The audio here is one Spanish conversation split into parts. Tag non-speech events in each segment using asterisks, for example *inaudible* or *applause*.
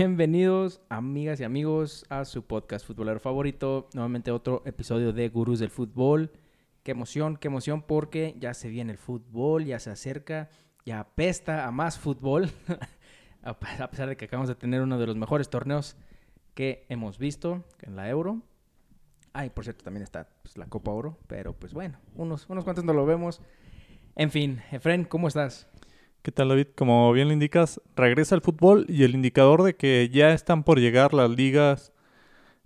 Bienvenidos, amigas y amigos, a su podcast futbolero favorito. Nuevamente otro episodio de Gurús del Fútbol. Qué emoción, qué emoción, porque ya se viene el fútbol, ya se acerca, ya apesta a más fútbol. *laughs* a pesar de que acabamos de tener uno de los mejores torneos que hemos visto en la Euro. Ay, por cierto, también está pues, la Copa Oro, pero pues bueno, unos, unos cuantos no lo vemos. En fin, Efren, ¿cómo estás? ¿Qué tal, David? Como bien lo indicas, regresa el fútbol y el indicador de que ya están por llegar las ligas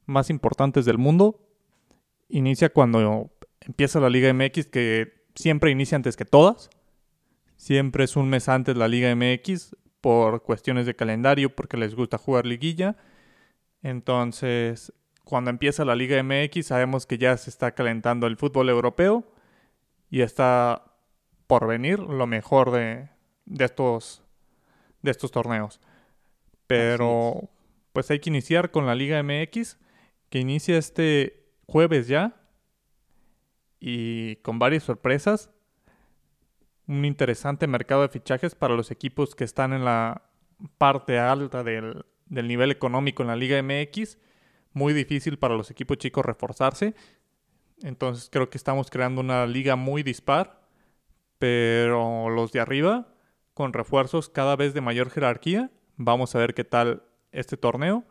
más importantes del mundo inicia cuando empieza la Liga MX, que siempre inicia antes que todas. Siempre es un mes antes la Liga MX por cuestiones de calendario, porque les gusta jugar liguilla. Entonces, cuando empieza la Liga MX, sabemos que ya se está calentando el fútbol europeo y está por venir lo mejor de, de estos, de estos torneos. Pero pues hay que iniciar con la Liga MX, que inicia este jueves ya. Y con varias sorpresas. Un interesante mercado de fichajes para los equipos que están en la parte alta del, del nivel económico en la Liga MX. Muy difícil para los equipos chicos reforzarse. Entonces creo que estamos creando una liga muy dispar. Pero los de arriba con refuerzos cada vez de mayor jerarquía. Vamos a ver qué tal este torneo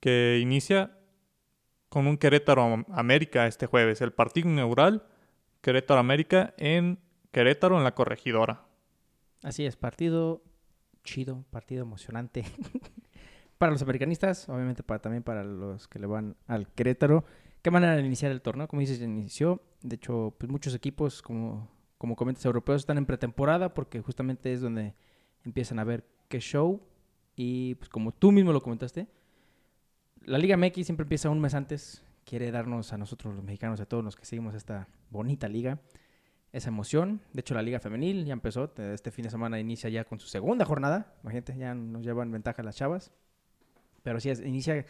que inicia con un Querétaro América este jueves, el partido inaugural Querétaro América en Querétaro en la corregidora. Así es, partido chido, partido emocionante. *laughs* para los americanistas, obviamente para, también para los que le van al Querétaro. ¿Qué manera de iniciar el torneo? Como dices, inició. De hecho, pues muchos equipos, como como comentas, europeos están en pretemporada porque justamente es donde empiezan a ver qué show. Y pues como tú mismo lo comentaste, la Liga MX siempre empieza un mes antes. Quiere darnos a nosotros los mexicanos, a todos los que seguimos esta bonita liga, esa emoción. De hecho, la Liga Femenil ya empezó. Este fin de semana inicia ya con su segunda jornada. Imagínate, ya nos llevan ventaja las chavas. Pero sí, inicia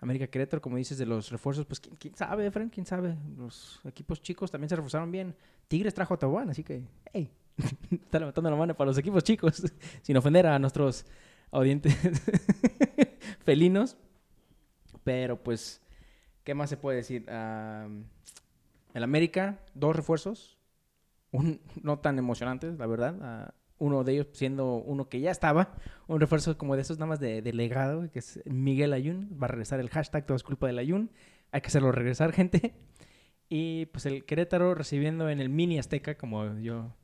América Querétaro, como dices, de los refuerzos, pues quién, sabe, Frank, quién sabe. Los equipos chicos también se reforzaron bien. Tigres trajo a así que, hey, *laughs* está levantando la mano para los equipos chicos, *laughs* sin ofender a nuestros audientes *laughs* felinos. Pero pues, ¿qué más se puede decir? Uh, el América, dos refuerzos, un, no tan emocionantes, la verdad. Uno de ellos siendo uno que ya estaba, un refuerzo como de esos nada más de, legado, que es Miguel Ayun, va a regresar el hashtag, todo es culpa del Ayun, hay que hacerlo regresar, *laughs* gente. Y pues el Querétaro recibiendo en el mini Azteca, como yo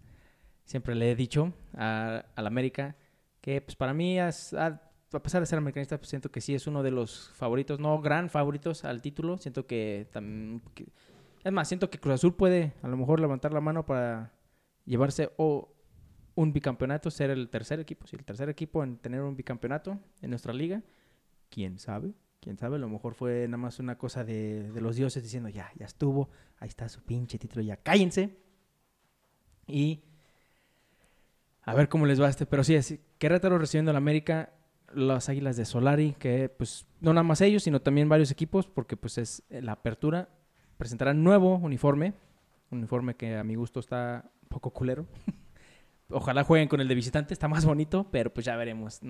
siempre le he dicho a, la América, que pues para mí, a, a pesar de ser americanista, pues siento que sí es uno de los favoritos, no gran favoritos al título, siento que, también es más, siento que Cruz Azul puede a lo mejor levantar la mano para llevarse o un bicampeonato, ser el tercer equipo, sí, el tercer equipo en tener un bicampeonato en nuestra liga. ¿Quién sabe? ¿Quién sabe? A lo mejor fue nada más una cosa de, los dioses diciendo, ya, ya estuvo, ahí está su pinche título, ya cállense. Y a ver cómo les va este. Pero sí, es Querétaro recibiendo a la América, las Águilas de Solari, que pues no nada más ellos, sino también varios equipos, porque pues es la apertura. Presentarán nuevo uniforme, un uniforme que a mi gusto está poco culero. *laughs* Ojalá jueguen con el de visitante, está más bonito, pero pues ya veremos.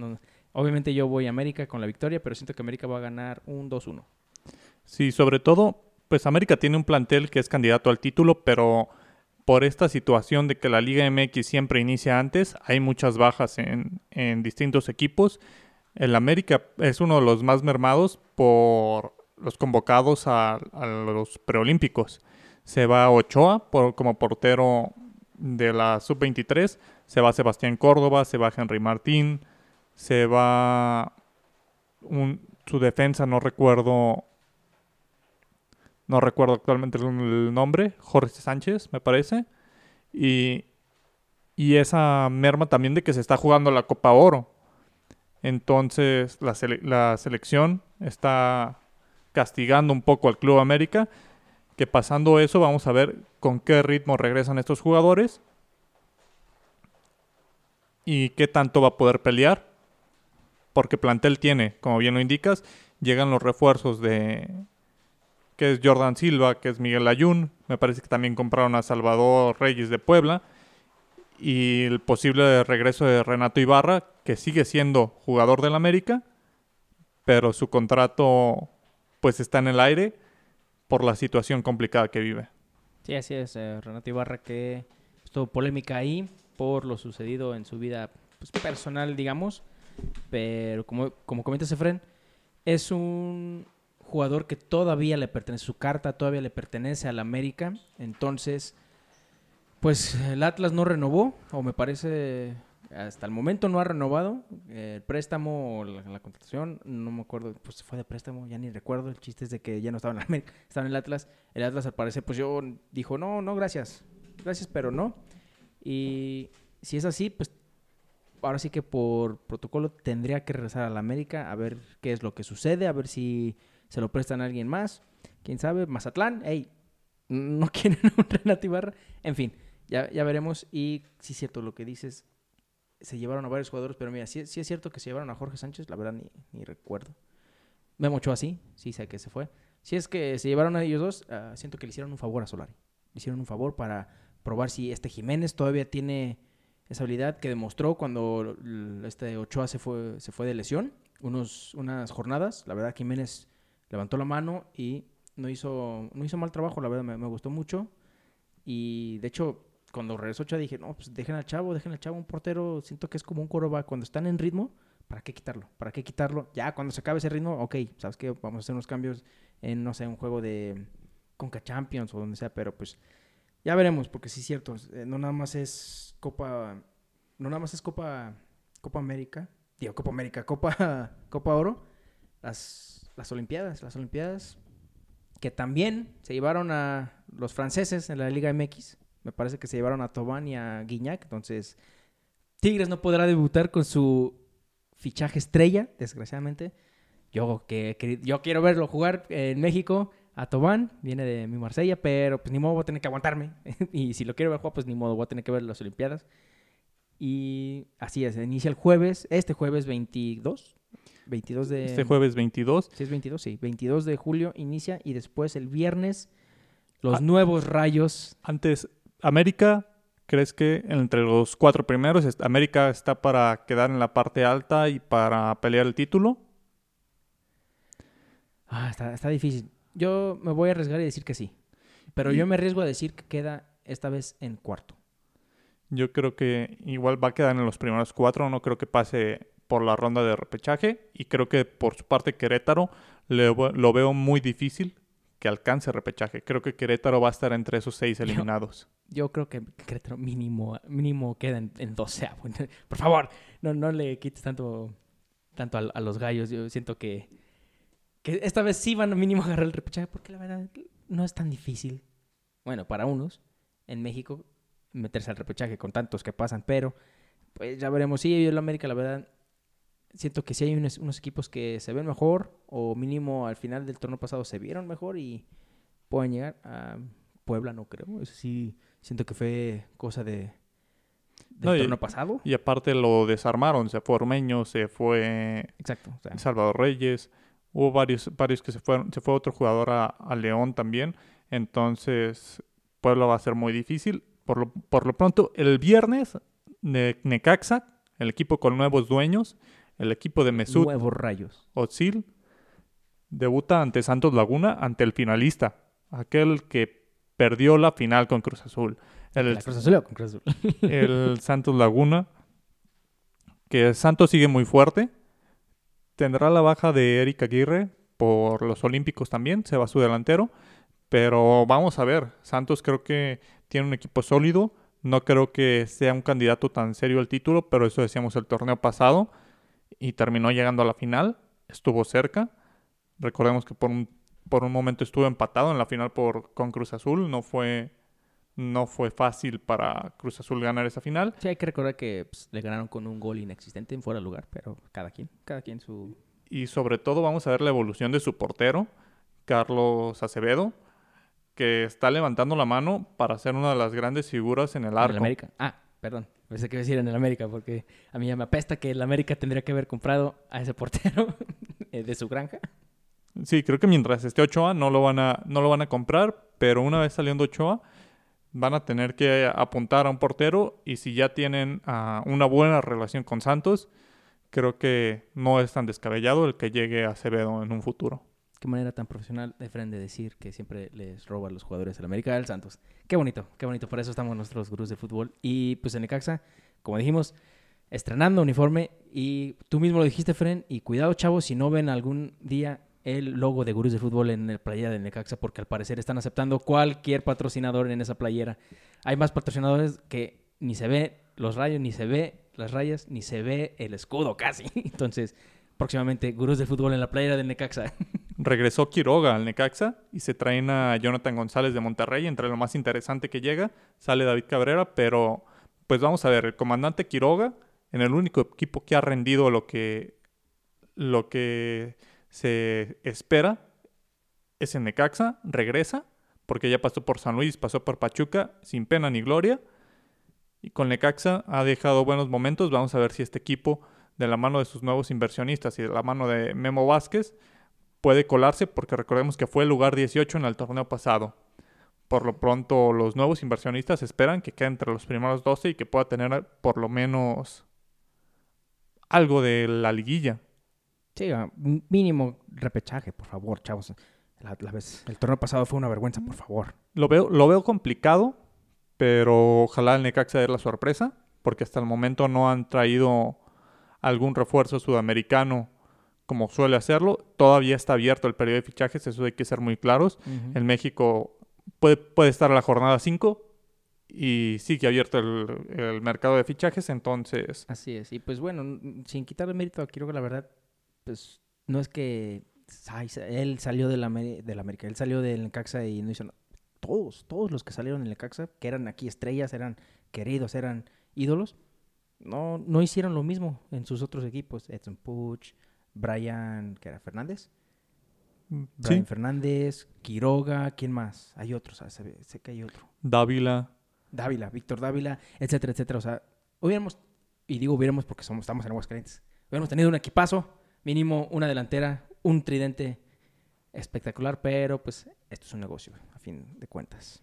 obviamente yo voy a América con la victoria, pero siento que América va a ganar un 2-1. Sí, sobre todo, pues América tiene un plantel que es candidato al título, pero por esta situación de que la Liga MX siempre inicia antes, hay muchas bajas en, distintos equipos. El América es uno de los más mermados por los convocados a, los preolímpicos. Se va Ochoa por, como portero de la sub-23 se va Sebastián Córdoba, se va Henry Martín, se va su defensa, no recuerdo, no recuerdo actualmente el nombre, Jorge Sánchez, me parece, y, y esa merma también de que se está jugando la Copa Oro. Entonces la, la selección está castigando un poco al Club América que pasando eso vamos a ver con qué ritmo regresan estos jugadores y qué tanto va a poder pelear. Porque plantel tiene, como bien lo indicas, llegan los refuerzos de que es Jordan Silva, que es Miguel Ayun, me parece que también compraron a Salvador Reyes de Puebla y el posible regreso de Renato Ibarra, que sigue siendo jugador del América, pero su contrato pues está en el aire por la situación complicada que vive. Sí, así es, eh, Renato Ibarra que estuvo polémica ahí por lo sucedido en su vida pues, personal, digamos, pero como, como comenta Efren, es un jugador que todavía le pertenece, su carta todavía le pertenece al América, entonces, pues el Atlas no renovó, o me parece, hasta el momento no ha renovado el préstamo o la, contratación, no me acuerdo, pues fue de préstamo, ya ni recuerdo, el chiste es de que ya no estaba en el América, *laughs* estaba en el Atlas, el Atlas al parecer, pues yo dijo, no, no, gracias, gracias, pero no, y si es así, pues ahora sí que por protocolo tendría que regresar a la América a ver qué es lo que sucede, a ver si se lo prestan a alguien más. Quién sabe, Mazatlán, hey, no *laughs* quieren un Renato Ibarra. En fin, ya, ya veremos. Y sí es cierto lo que dices, se llevaron a varios jugadores, pero mira, sí, es cierto que se llevaron a Jorge Sánchez, la verdad ni, ni recuerdo. Memo Ochoa sí, sí sé que se fue. Si es que se llevaron a ellos dos, ah, siento que le hicieron un favor a Solari. Le hicieron un favor para probar si este Jiménez todavía tiene esa habilidad que demostró cuando este Ochoa se fue, se fue de lesión, unos, unas jornadas. La verdad, Jiménez levantó la mano y no hizo, no hizo mal trabajo, la verdad, me, gustó mucho. Y de hecho, cuando regresó Ochoa dije, no, pues dejen al chavo, dejen al chavo, un portero, siento que es como un coroba. Cuando están en ritmo, ¿para qué quitarlo? ¿Para qué quitarlo? Ya, cuando se acabe ese ritmo, ok, ¿sabes qué? Vamos a hacer unos cambios en, no sé, un juego de Conca Champions o donde sea, pero pues ya veremos, porque sí es cierto, eh, no nada más es Copa, no nada más es Copa, Copa América, digo Copa América, Copa, *laughs* Copa Oro, las, las Olimpiadas, las Olimpiadas que también se llevaron a los franceses en la Liga MX, me parece que se llevaron a Tobán y a Guiñac, entonces Tigres no podrá debutar con su fichaje estrella, desgraciadamente. Yo, que yo quiero verlo jugar en México, a Tobán, viene de mi Marsella, pero pues ni modo voy a tener que aguantarme. *laughs* y si lo quiero ver jugar, pues ni modo voy a tener que ver las Olimpiadas. Y así es, inicia el jueves, este jueves 22. 22 de... Este jueves 22. Sí, es 22, sí. 22 de julio inicia y después el viernes los ah. nuevos rayos. Antes, América, ¿crees que entre los cuatro primeros América está para quedar en la parte alta y para pelear el título? Ah, está, está difícil. Yo me voy a arriesgar y decir que sí. Pero yo me arriesgo a decir que queda esta vez en cuarto. Yo creo que igual va a quedar en los primeros cuatro. No creo que pase por la ronda de repechaje. Y creo que por su parte Querétaro lo veo muy difícil que alcance repechaje. Creo que Querétaro va a estar entre esos seis eliminados. Yo, creo que Querétaro mínimo, mínimo queda en, en 12. *laughs* Por favor, no, no le quites tanto, tanto a los gallos. Yo siento que que esta vez sí van a mínimo a agarrar el repechaje, porque la verdad no es tan difícil. Bueno, para unos, en México, meterse al repechaje con tantos que pasan, pero pues ya veremos. Sí, yo en América, la verdad, siento que sí hay unos, equipos que se ven mejor, o mínimo al final del torneo pasado se vieron mejor y pueden llegar a Puebla, no creo. Eso sí, siento que fue cosa de, del torneo pasado. Y aparte lo desarmaron, se fue Ormeño, se fue Exacto, Salvador Reyes. Hubo varios, varios que se fueron, se fue otro jugador a, León también. Entonces, Puebla va a ser muy difícil. Por lo, por lo pronto, el viernes, Necaxa, el equipo con nuevos dueños, el equipo de Mesut Nuevos rayos. Debuta ante Santos Laguna, ante el finalista, aquel que perdió la final con Cruz Azul. El, Cruz Azul con Cruz Azul. *laughs* el *laughs* Santos Laguna, que Santos sigue muy fuerte, Tendrá la baja de Eric Aguirre por los Olímpicos también, se va su delantero. Pero vamos a ver, Santos creo que tiene un equipo sólido. No creo que sea un candidato tan serio al título, pero eso decíamos el torneo pasado. Y terminó llegando a la final, estuvo cerca. Recordemos que por un, por un momento estuvo empatado en la final por, con Cruz Azul. No fue no fue fácil para Cruz Azul ganar esa final. Sí, hay que recordar que pues, le ganaron con un gol inexistente en fuera de lugar, pero cada quien, cada quien su... Y sobre todo vamos a ver la evolución de su portero, Carlos Acevedo, que está levantando la mano para ser una de las grandes figuras en el arco. En América. Ah, perdón. Pensé que iba a decir en el América, porque a mí ya me apesta que el América tendría que haber comprado a ese portero *laughs* de su granja. Sí, creo que mientras esté Ochoa no lo van a, no lo van a comprar, pero una vez saliendo Ochoa van a tener que apuntar a un portero y si ya tienen ah, una buena relación con Santos, creo que no es tan descabellado el que llegue a Acevedo en un futuro. Qué manera tan profesional de Fren de decir que siempre les roba a los jugadores del América del Santos. Qué bonito, qué bonito. Por eso estamos nuestros gurús de fútbol. Y pues en Necaxa, como dijimos, estrenando uniforme. Y tú mismo lo dijiste, Fren. Y cuidado, chavos, si no ven algún día el logo de Gurús de Fútbol en el playera de Necaxa, porque al parecer están aceptando cualquier patrocinador en esa playera. Hay más patrocinadores que ni se ve los rayos, ni se ve las rayas, ni se ve el escudo *laughs* casi. Entonces, próximamente, Gurús de Fútbol en la playera de Necaxa. *laughs* Regresó Quiroga al Necaxa y se traen a Jonathan González de Monterrey. Entre lo más interesante que llega, sale David Cabrera, pero pues vamos a ver, el comandante Quiroga, en el único equipo que ha rendido lo que, lo que se espera es en Necaxa, regresa, porque ya pasó por San Luis, pasó por Pachuca, sin pena ni gloria. Y con Necaxa ha dejado buenos momentos. Vamos a ver si este equipo, de la mano de sus nuevos inversionistas y de la mano de Memo Vázquez, puede colarse, porque recordemos que fue el lugar 18 en el torneo pasado. Por lo pronto, los nuevos inversionistas esperan que quede entre los primeros 12 y que pueda tener por lo menos algo de la liguilla. Sí, mínimo repechaje, por favor, chavos. La, vez, el torneo pasado fue una vergüenza, por favor. Lo veo, lo veo complicado, pero ojalá el Necaxa dé la sorpresa, porque hasta el momento no han traído algún refuerzo sudamericano como suele hacerlo. Todavía está abierto el periodo de fichajes, eso hay que ser muy claros. En México puede, puede estar a la jornada 5 y sigue abierto el, el, mercado de fichajes, entonces... Así es, y pues bueno, sin quitarle mérito a Quiroga, la verdad, pues no es que él salió de la, de la América, él salió del Necaxa y no hizo nada. Todos, todos los que salieron del Necaxa, que eran aquí estrellas, eran queridos, eran ídolos, no, no hicieron lo mismo en sus otros equipos. Edson Puch, Brian, que era Fernández. Mm, Brian Fernández, Quiroga, ¿quién más? Hay otros, ah, sé, que hay otro. Dávila. Dávila, Víctor Dávila, etcétera, etcétera. O sea, hubiéramos, y digo hubiéramos porque somos, estamos en Aguascalientes, hubiéramos tenido un equipazo mínimo una delantera, un tridente espectacular, pero pues esto es un negocio, a fin de cuentas.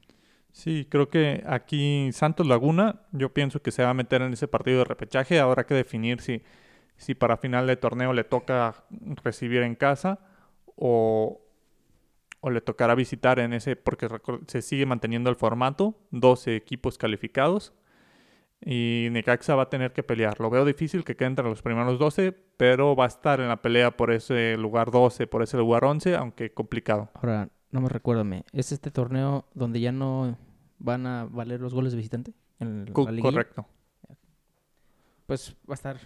Sí, creo que aquí Santos Laguna, yo pienso que se va a meter en ese partido de repechaje. Habrá que definir si, si para final de torneo le toca recibir en casa o, o le tocará visitar en ese, porque se sigue manteniendo el formato, 12 equipos calificados. Y Necaxa va a tener que pelear. Lo veo difícil que quede entre los primeros 12, pero va a estar en la pelea por ese lugar 12, por ese lugar 11, aunque complicado. Ahora, no me recuérdame, ¿es este torneo donde ya no van a valer los goles de visitante? En correcto. Pues va a estar,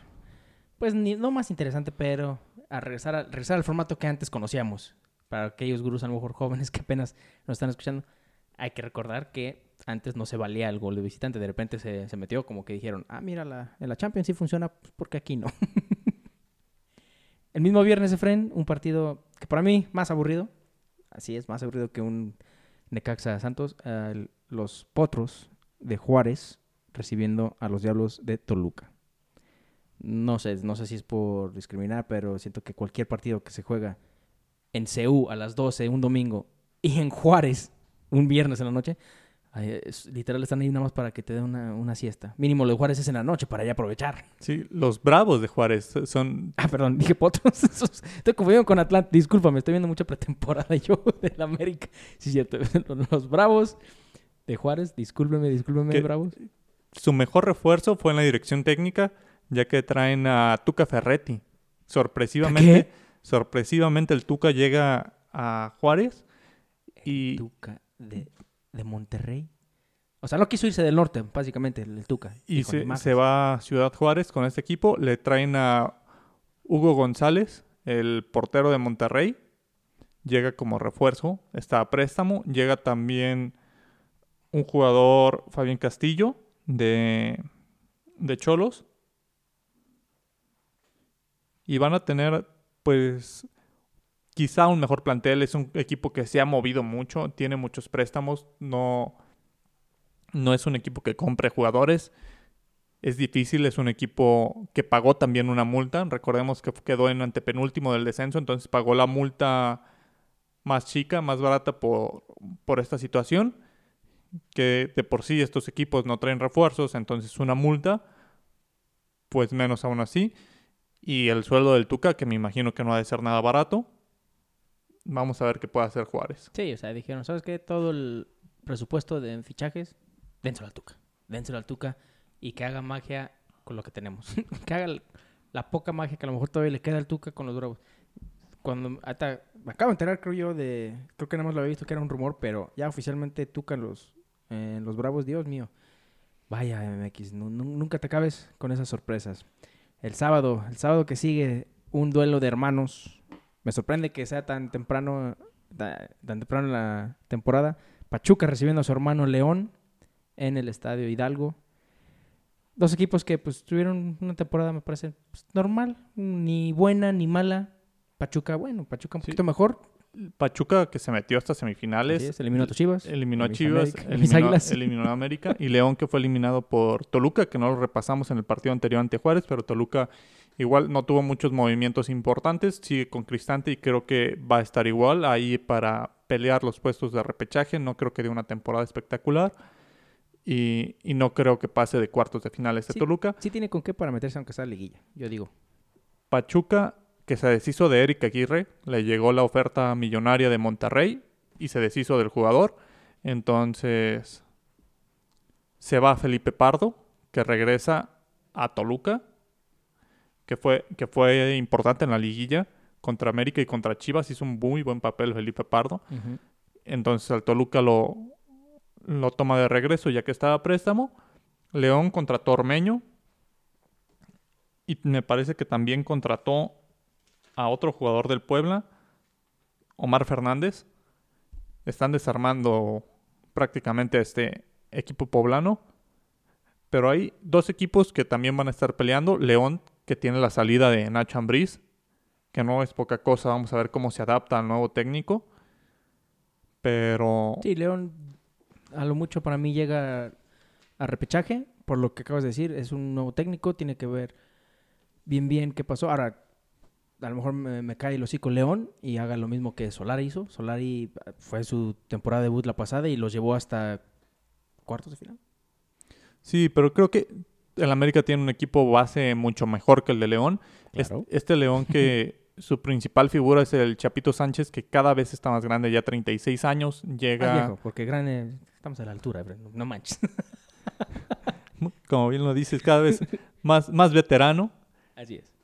pues ni, no más interesante, pero a regresar, regresar al formato que antes conocíamos. Para aquellos gurús a lo mejor jóvenes *laughs* que apenas nos están escuchando, hay que recordar que antes no se valía el gol de visitante. De repente se, metió como que dijeron, ah, mira, la, en la Champions sí funciona, pues porque aquí no. *laughs* el mismo viernes, Efren, un partido que para mí más aburrido. Así es, más aburrido que un Necaxa Santos. los Potros de Juárez recibiendo a los Diablos de Toluca. No sé, no sé si es por discriminar, pero siento que cualquier partido que se juega en CU a las 12 un domingo y en Juárez un viernes en la noche, literal están ahí nada más para que te den una, siesta. Mínimo lo de Juárez es en la noche para ya aprovechar. Sí, los bravos de Juárez son... *laughs* Ah, perdón, dije potros. *laughs* estoy confundido con Atlanta. Discúlpame, estoy viendo mucha pretemporada *laughs* yo del América. Sí, cierto. Los bravos de Juárez, discúlpeme, discúlpeme, bravos. Su mejor refuerzo fue en la dirección técnica, ya que traen a Tuca Ferretti. Sorpresivamente, sorpresivamente el Tuca llega a Juárez y... Tuca de de Monterrey. O sea, no quiso irse del norte, básicamente, el Tuca. Y se, se, va a Ciudad Juárez con este equipo. Le traen a Hugo González, el portero de Monterrey. Llega como refuerzo, está a préstamo. Llega también un jugador, Fabián Castillo, de, de Cholos. Y van a tener, pues, quizá un mejor plantel. Es un equipo que se ha movido mucho, tiene muchos préstamos, no, no es un equipo que compre jugadores. Es difícil, es un equipo que pagó también una multa. Recordemos que quedó en antepenúltimo del descenso, entonces pagó la multa más chica, más barata por, por esta situación. Que de por sí estos equipos no traen refuerzos, entonces una multa, pues menos aún así. Y el sueldo del Tuca, que me imagino que no ha de ser nada barato. Vamos a ver qué puede hacer Juárez. Sí, o sea, dijeron, ¿sabes qué? Todo el presupuesto de fichajes, dénselo al Tuca. Dénselo al Tuca y que haga magia con lo que tenemos. *laughs* que haga la poca magia que a lo mejor todavía le queda al Tuca con los Bravos. Cuando hasta me acabo de enterar, creo yo, de creo que nada más lo había visto que era un rumor, pero ya oficialmente Tuca los en los Bravos, Dios mío. Vaya MX, nu- nu- nunca te acabes con esas sorpresas. El sábado, el sábado que sigue un duelo de hermanos. Me sorprende que sea tan temprano ta- tan temprano en la temporada. Pachuca recibiendo a su hermano León en el Estadio Hidalgo. Dos equipos que pues tuvieron una temporada, me parece, pues, normal, ni buena ni mala. Pachuca, bueno, Pachuca un Sí. poquito mejor. Pachuca que se metió hasta semifinales. Es, eliminó a Chivas. Eliminó a Chivas, América, eliminó, a América y León que fue eliminado por Toluca, que no lo repasamos en el partido anterior ante Juárez, pero Toluca igual no tuvo muchos movimientos importantes, sigue con Cristante y creo que va a estar igual ahí para pelear los puestos de repechaje, no creo que dé una temporada espectacular y, y no creo que pase de cuartos de finales de Sí. Toluca. Sí tiene con qué para meterse aunque sea liguilla, yo digo. Pachuca, que se deshizo de Eric Aguirre, le llegó la oferta millonaria de Monterrey y se deshizo del jugador. Entonces, se va Felipe Pardo, que regresa a Toluca, que fue, que fue importante en la liguilla contra América y contra Chivas. Hizo un muy buen papel Felipe Pardo. Entonces, al Toluca lo, lo toma de regreso ya que estaba a préstamo. León contrató a Ormeño. Y me parece que también contrató a otro jugador del Puebla, Omar Fernández. Están desarmando prácticamente a este equipo poblano. Pero hay dos equipos que también van a estar peleando. León, que tiene la salida de Nacho Ambriz, que no es poca cosa. Vamos a ver cómo se adapta al nuevo técnico. Pero Sí, León a lo mucho para mí llega a repechaje, por lo que acabas de decir, es un nuevo técnico, tiene que ver bien bien qué pasó. Ahora, a lo mejor me, me cae el hocico León y haga lo mismo que Solari hizo. Solari eh, fue su temporada de debut la pasada y los llevó hasta cuartos de final. Sí, pero creo que el América tiene un equipo base mucho mejor que el de León. Claro. Este León que *laughs* su principal figura es el Chapito Sánchez, que cada vez está más grande, ya 36 años, llega, viejo, porque grande, estamos a la altura, no manches. *laughs* como bien lo dices, cada vez más, más veterano. Así es.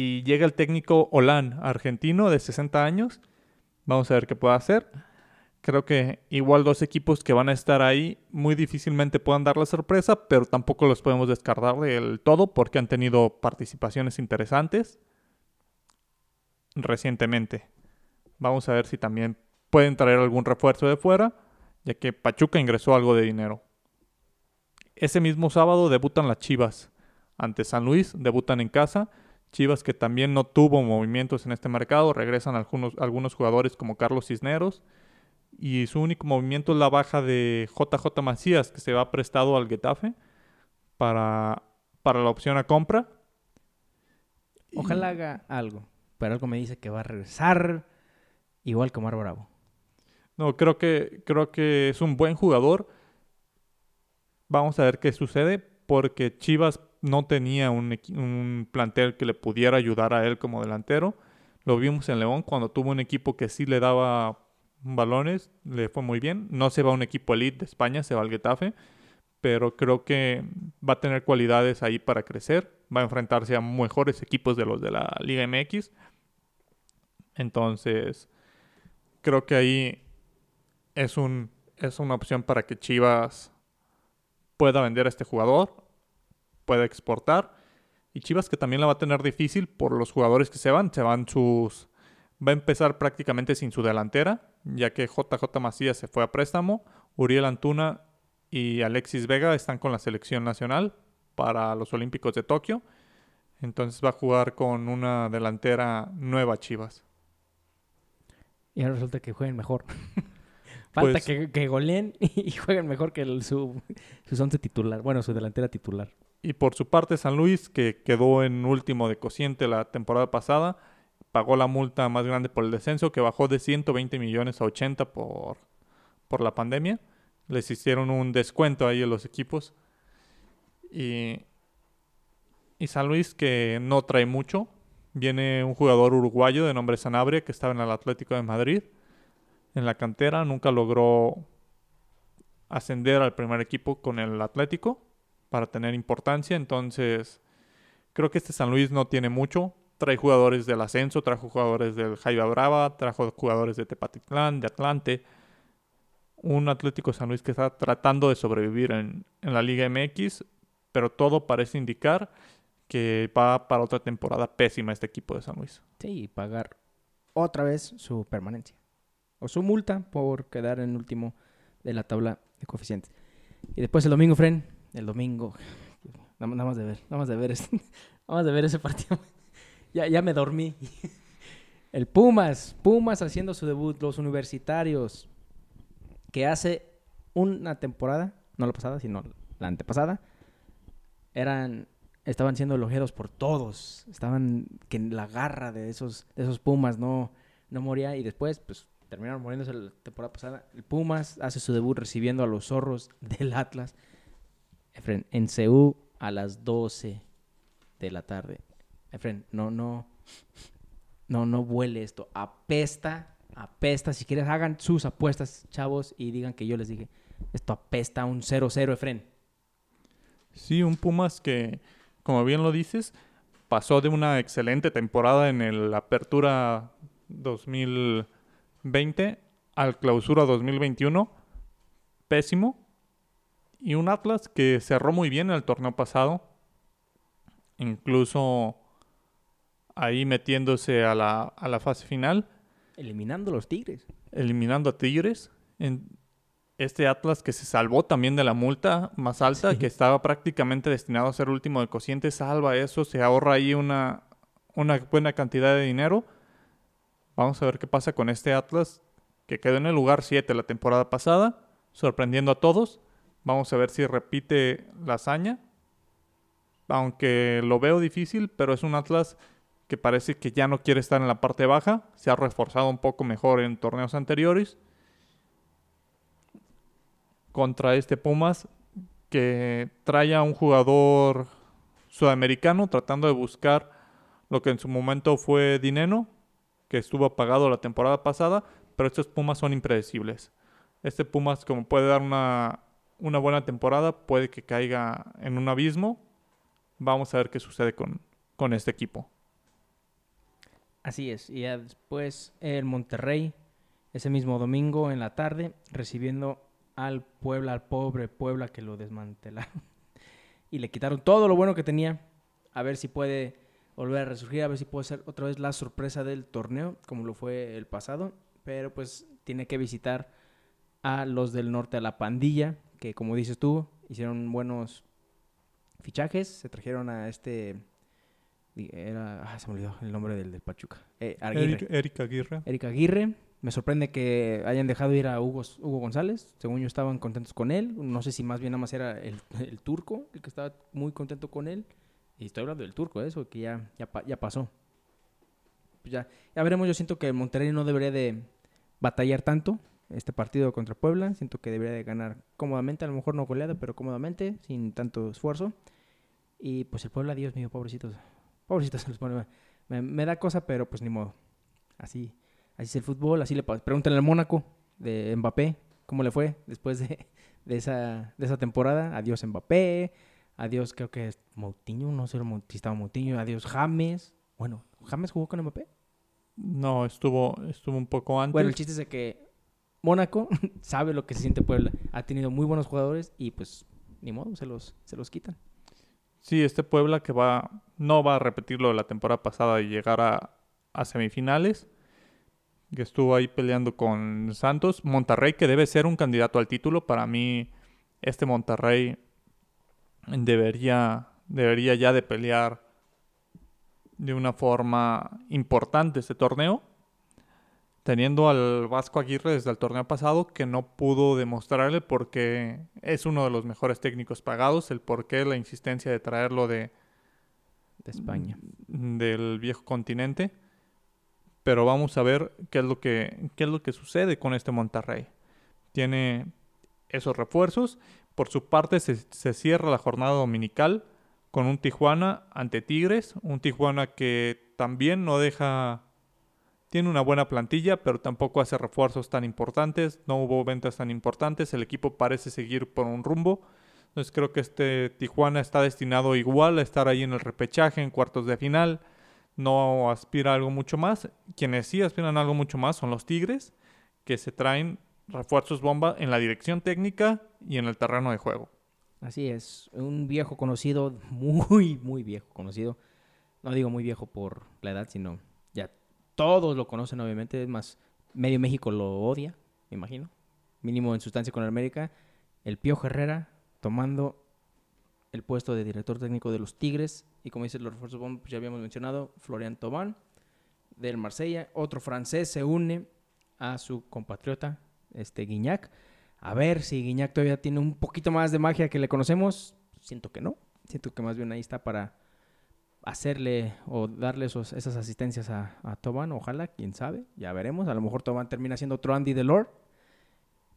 Y llega el técnico Olan, argentino de 60 años. Vamos a ver qué puede hacer. Creo que igual dos equipos que van a estar ahí muy difícilmente puedan dar la sorpresa, pero tampoco los podemos descartar del todo porque han tenido participaciones interesantes recientemente. Vamos a ver si también pueden traer algún refuerzo de fuera, ya que Pachuca ingresó algo de dinero. Ese mismo sábado debutan las Chivas ante San Luis, debutan en casa. Chivas que también no tuvo movimientos en este mercado, regresan algunos, algunos jugadores como Carlos Cisneros y su único movimiento es la baja de JJ Macías que se va prestado al Getafe para, para la opción a compra. Y- Ojalá haga algo, pero algo me dice que va a regresar igual que Omar Bravo. No, creo que, creo que es un buen jugador. Vamos a ver qué sucede porque Chivas no tenía un, un plantel que le pudiera ayudar a él como delantero. Lo vimos en León cuando tuvo un equipo que sí le daba balones, le fue muy bien. No se va a un equipo elite de España, se va al Getafe, pero creo que va a tener cualidades ahí para crecer. Va a enfrentarse a mejores equipos de los de la Liga MX. Entonces, creo que ahí es, un, es una opción para que Chivas pueda vender a este jugador, pueda exportar. Y Chivas que también la va a tener difícil por los jugadores que se van. Se van sus... Va a empezar prácticamente sin su delantera, ya que JJ Macías se fue a préstamo. Uriel Antuna y Alexis Vega están con la selección nacional para los Olímpicos de Tokio. Entonces va a jugar con una delantera nueva Chivas. Y ahora resulta que jueguen mejor. *laughs* Falta Pues- que, que goleen y jueguen mejor que el- su, su once titular. Bueno, su delantera titular. Y por su parte, San Luis, que quedó en último de cociente la temporada pasada, pagó la multa más grande por el descenso, que bajó de 120 millones a 80 por, por la pandemia. Les hicieron un descuento ahí a los equipos. Y, Y San Luis que no trae mucho. Viene un jugador uruguayo de nombre Sanabria que estaba en el Atlético de Madrid. En la cantera nunca logró ascender al primer equipo con el Atlético para tener importancia. Entonces, creo que este San Luis no tiene mucho. Trae jugadores del ascenso, trajo jugadores del Jaiba Brava, trajo jugadores de Tepatitlán, de Atlante. Un Atlético San Luis que está tratando de sobrevivir en, en la Liga MX, pero todo parece indicar que va para otra temporada pésima este equipo de San Luis. Sí, y pagar otra vez su permanencia. O su multa por quedar en último de la tabla de coeficientes. Y después el domingo, Fren, el domingo, nada más de ver, nada más de ver, este, *laughs* de ver ese partido. *laughs* ya, ya me dormí. *laughs* El Pumas, Pumas haciendo su debut, los universitarios, que hace una temporada, no la pasada, sino la antepasada, eran, estaban siendo elogiados por todos, estaban que la garra de esos, esos Pumas no, no moría y después, pues terminaron muriéndose la temporada pasada. El Pumas hace su debut recibiendo a los zorros del Atlas en CU a las 12 de la tarde. Efren, no, no, no, no huele esto. Apesta, apesta. Si quieres, hagan sus apuestas, chavos, y digan que yo les dije, esto apesta un 0-0, Efren. Sí, un Pumas que, como bien lo dices, pasó de una excelente temporada en el Apertura 2000 20 al clausura 2021, pésimo. Y un Atlas que cerró muy bien el torneo pasado, incluso ahí metiéndose a la, a la fase final. Eliminando a los Tigres. Eliminando a Tigres. En este Atlas que se salvó también de la multa más alta, que estaba prácticamente destinado a ser último de cociente, salva eso, se ahorra ahí una, una buena cantidad de dinero Vamos a ver qué pasa con este Atlas que quedó en el lugar 7 la temporada pasada, sorprendiendo a todos. Vamos a ver si repite la hazaña. Aunque lo veo difícil, pero es un Atlas que parece que ya no quiere estar en la parte baja. Se ha reforzado un poco mejor en torneos anteriores. Contra este Pumas que trae a un jugador sudamericano tratando de buscar lo que en su momento fue Dineno, que estuvo apagado la temporada pasada, pero estos Pumas son impredecibles. Este Pumas, como puede dar una, una buena temporada, puede que caiga en un abismo. Vamos a ver qué sucede con, con este equipo. Así es. Y ya después el Monterrey, ese mismo domingo en la tarde, recibiendo al Puebla, al pobre Puebla que lo desmantelaron. *laughs* y le quitaron todo lo bueno que tenía. A ver si puede volver a resurgir, a ver si puede ser otra vez la sorpresa del torneo, como lo fue el pasado. Pero pues tiene que visitar a los del norte, a la pandilla, que como dices tú, hicieron buenos fichajes, se trajeron a este... Era, ah, se me olvidó el nombre del, del Pachuca. Eh, Aguirre. Erika Aguirre. Me sorprende que hayan dejado ir a Hugo, Hugo González. Según yo estaban contentos con él. No sé si más bien nada más era el, el turco el que estaba muy contento con él. Y estoy hablando del turco, eso que ya, ya, ya pasó. Pues ya, ya veremos, yo siento que Monterrey no debería de batallar tanto este partido contra Puebla. Siento que debería de ganar cómodamente, a lo mejor no goleada, pero cómodamente, sin tanto esfuerzo. Y pues el Puebla, Dios mío, pobrecitos. Pobrecitos se *laughs* los pone. Me, da cosa, pero pues ni modo. Así, así es el fútbol, así le pasa. Pregúntale al Mónaco de Mbappé, cómo le fue después de, de, esa, de esa temporada. Adiós Mbappé, Adiós, creo que es Moutinho, no sé si estaba Moutinho. Adiós, James. Bueno, ¿James jugó con Mbappé? No, estuvo, estuvo un poco antes. Bueno, el chiste es de que Mónaco *laughs* sabe lo que se siente Puebla. Ha tenido muy buenos jugadores y pues ni modo, se los, se los quitan. Sí, este Puebla que va, no va a repetir lo de la temporada pasada y llegar a, semifinales, que estuvo ahí peleando con Santos. Monterrey que debe ser un candidato al título. Para mí, este Monterrey debería, debería ya de pelear de una forma importante este torneo, teniendo al Vasco Aguirre desde el torneo pasado que no pudo demostrarle porque es uno de los mejores técnicos pagados, el por qué la insistencia de traerlo de, de España, del viejo continente. Pero vamos a ver qué es lo que, qué es lo que sucede con este Monterrey. Tiene esos refuerzos por su parte, se, cierra la jornada dominical con un Tijuana ante Tigres, un Tijuana que también no deja, tiene una buena plantilla, pero tampoco hace refuerzos tan importantes, no hubo ventas tan importantes, el equipo parece seguir por un rumbo. Entonces creo que este Tijuana está destinado igual a estar ahí en el repechaje, en cuartos de final. No aspira a algo mucho más. Quienes sí aspiran a algo mucho más son los Tigres, que se traen refuerzos bomba en la dirección técnica y en el terreno de juego. Así es, un viejo conocido, *laughs* muy, muy viejo conocido. No digo muy viejo por la edad, sino todos lo conocen, obviamente. Es más, medio México lo odia, me imagino. Mínimo en sustancia con América. El Pío Herrera tomando el puesto de director técnico de los Tigres. Y como dice los refuerzos, pues ya habíamos mencionado, Florian Tobán del Marsella. Otro francés se une a su compatriota, este Guignac. A ver si Guiñac todavía tiene un poquito más de magia que le conocemos. Siento que no. Siento que más bien ahí está para hacerle o darle esos, esas asistencias a, a Toban. Ojalá, quién sabe. Ya veremos. A lo mejor Toban termina siendo otro Andy Delord.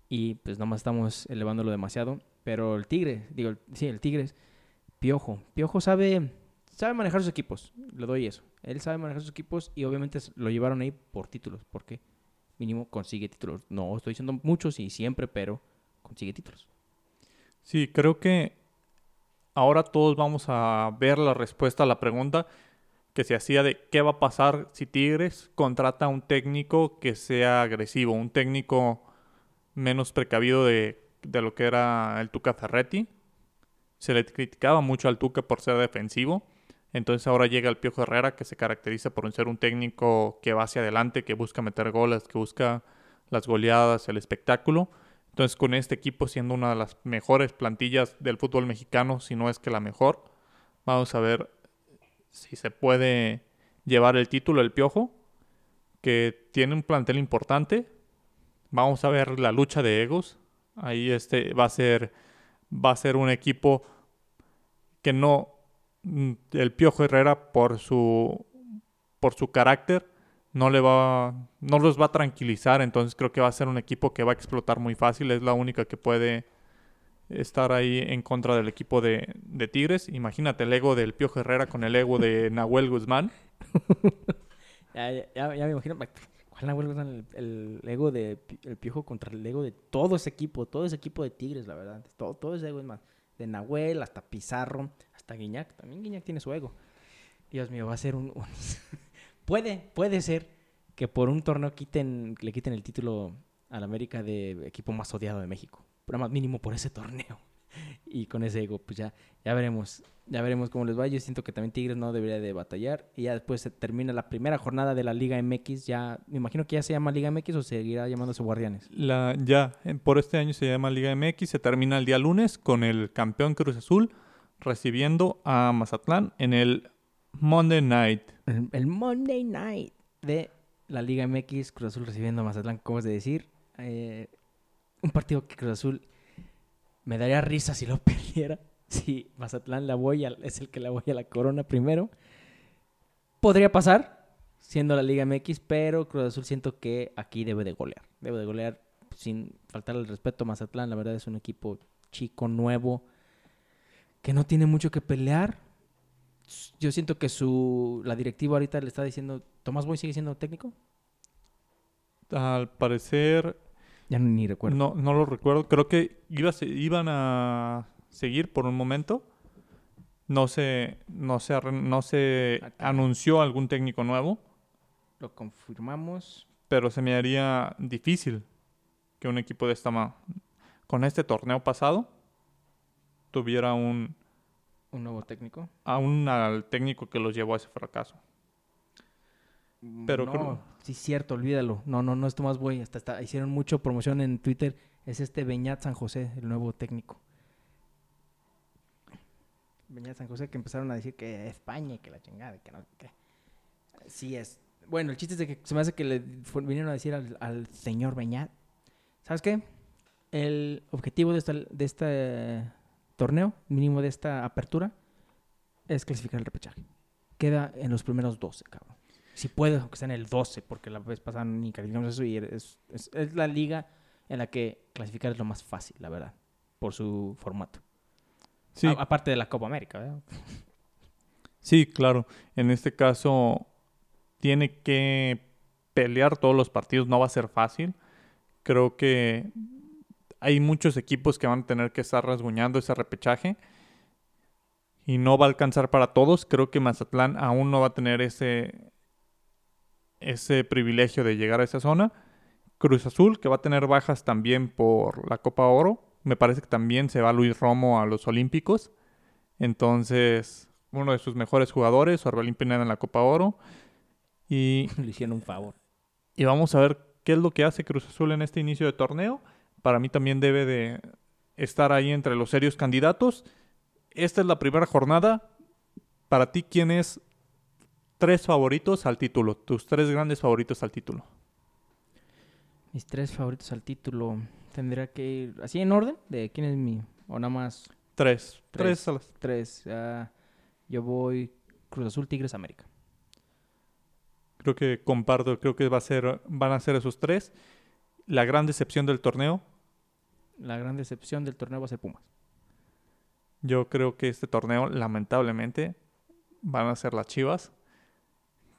Y pues nada más estamos elevándolo demasiado. Pero el Tigre, digo, sí, el Tigre es Piojo. Piojo sabe, sabe manejar sus equipos. Le doy eso. Él sabe manejar sus equipos y obviamente lo llevaron ahí por títulos. ¿Por qué? mínimo consigue títulos. No estoy diciendo muchos y siempre, pero consigue títulos. Sí, creo que ahora todos vamos a ver la respuesta a la pregunta que se hacía de qué va a pasar si Tigres contrata a un técnico que sea agresivo, un técnico menos precavido de, de lo que era el Tuca Ferretti. Se le criticaba mucho al Tuca por ser defensivo. Entonces ahora llega el Piojo Herrera, que se caracteriza por ser un técnico que va hacia adelante, que busca meter goles, que busca las goleadas, el espectáculo. Entonces con este equipo siendo una de las mejores plantillas del fútbol mexicano, si no es que la mejor, vamos a ver si se puede llevar el título el Piojo, que tiene un plantel importante. Vamos a ver la lucha de egos. Ahí este va a ser va a ser un equipo que no Mm, el Piojo Herrera por su por su carácter no le va no los va a tranquilizar, entonces creo que va a ser un equipo que va a explotar muy fácil, es la única que puede estar ahí en contra del equipo de, Tigres. Imagínate el ego del Piojo Herrera con el ego de Nahuel Guzmán. *laughs* ya, ya, me imagino ¿cuál Nahuel Guzmán? El, ego de el Piojo contra el ego de todo ese equipo, todo ese equipo de Tigres, la verdad. Todo, todo ese ego es más. De Nahuel hasta Pizarro, hasta Guiñac, también Guiñac tiene su ego. Dios mío, va a ser un... puede, puede ser que por un torneo quiten, le quiten el título al América de equipo más odiado de México. Pero más mínimo por ese torneo. *laughs* y con ese ego, pues ya, ya veremos. Ya veremos cómo les va. Yo siento que también Tigres no debería de batallar. Y ya después se termina la primera jornada de la Liga MX. Ya, me imagino que ya se llama Liga MX o seguirá llamándose Guardianes. La, ya, por este año se llama Liga MX. Se termina el día lunes con el campeón Cruz Azul recibiendo a Mazatlán en el Monday Night. El, Monday Night de la Liga MX, Cruz Azul recibiendo a Mazatlán, ¿cómo es de decir? Eh, un partido que Cruz Azul me daría risa si lo *laughs* perdiera. Si Mazatlán la voy es el que la voy a la corona primero. Podría pasar, siendo la Liga MX, pero Cruz Azul siento que aquí debe de golear. Debe de golear sin faltar el respeto a Mazatlán. La verdad es un equipo chico, nuevo que no tiene mucho que pelear. Yo siento que su la directiva ahorita le está diciendo, Tomás Boy sigue siendo técnico. Al parecer ya ni recuerdo. No, no lo recuerdo. Creo que iba, iban a seguir por un momento. No se, no se, no se anunció algún técnico nuevo. Lo confirmamos. Pero se me haría difícil que un equipo de esta con este torneo pasado tuviera un... ¿Un nuevo técnico? A un al técnico que los llevó a ese fracaso. Mm, Pero no, sí, cierto, olvídalo. No, no, no es Tomás Boy. Hasta, hicieron mucho promoción en Twitter. Es este Beñat San José, el nuevo técnico. Beñat San José que empezaron a decir que España y que la chingada, que no, que... Sí es. Bueno, el chiste es de que se me hace que le vinieron a decir al, al señor Beñat. ¿Sabes qué? El objetivo de esta, de esta torneo, mínimo de esta apertura, es clasificar el repechaje. Queda en los primeros 12, cabrón. Si puede, aunque sea en el 12, porque la vez pasada ni calificamos eso y es, es, la liga en la que clasificar es lo más fácil, la verdad, por su formato. Sí, A- aparte de la Copa América, ¿verdad? *laughs* sí, claro. En este caso, tiene que pelear todos los partidos. No va a ser fácil. Creo que hay muchos equipos que van a tener que estar rasguñando ese repechaje. Y no va a alcanzar para todos. Creo que Mazatlán aún no va a tener ese, ese privilegio de llegar a esa zona. Cruz Azul, que va a tener bajas también por la Copa Oro. Me parece que también se va Luis Romo a los Olímpicos. Entonces, uno de sus mejores jugadores, Orbelín Pineda en la Copa Oro. Y, *laughs* Le hicieron un favor. y vamos a ver qué es lo que hace Cruz Azul en este inicio de torneo. Para mí también debe de estar ahí entre los serios candidatos. Esta es la primera jornada. Para ti, ¿quién es tres favoritos al título? Tus tres grandes favoritos al título. Mis tres favoritos al título. Tendría que ir así en orden de quién es mi. O nada más Tres. Tres, Tres. a las- tres. Ah, yo voy Cruz Azul, Tigres, América. Creo que comparto, creo que va a ser, van a ser esos tres. La gran decepción del torneo, La gran decepción del torneo va a ser Pumas. yo creo que este torneo, lamentablemente, van a ser las Chivas.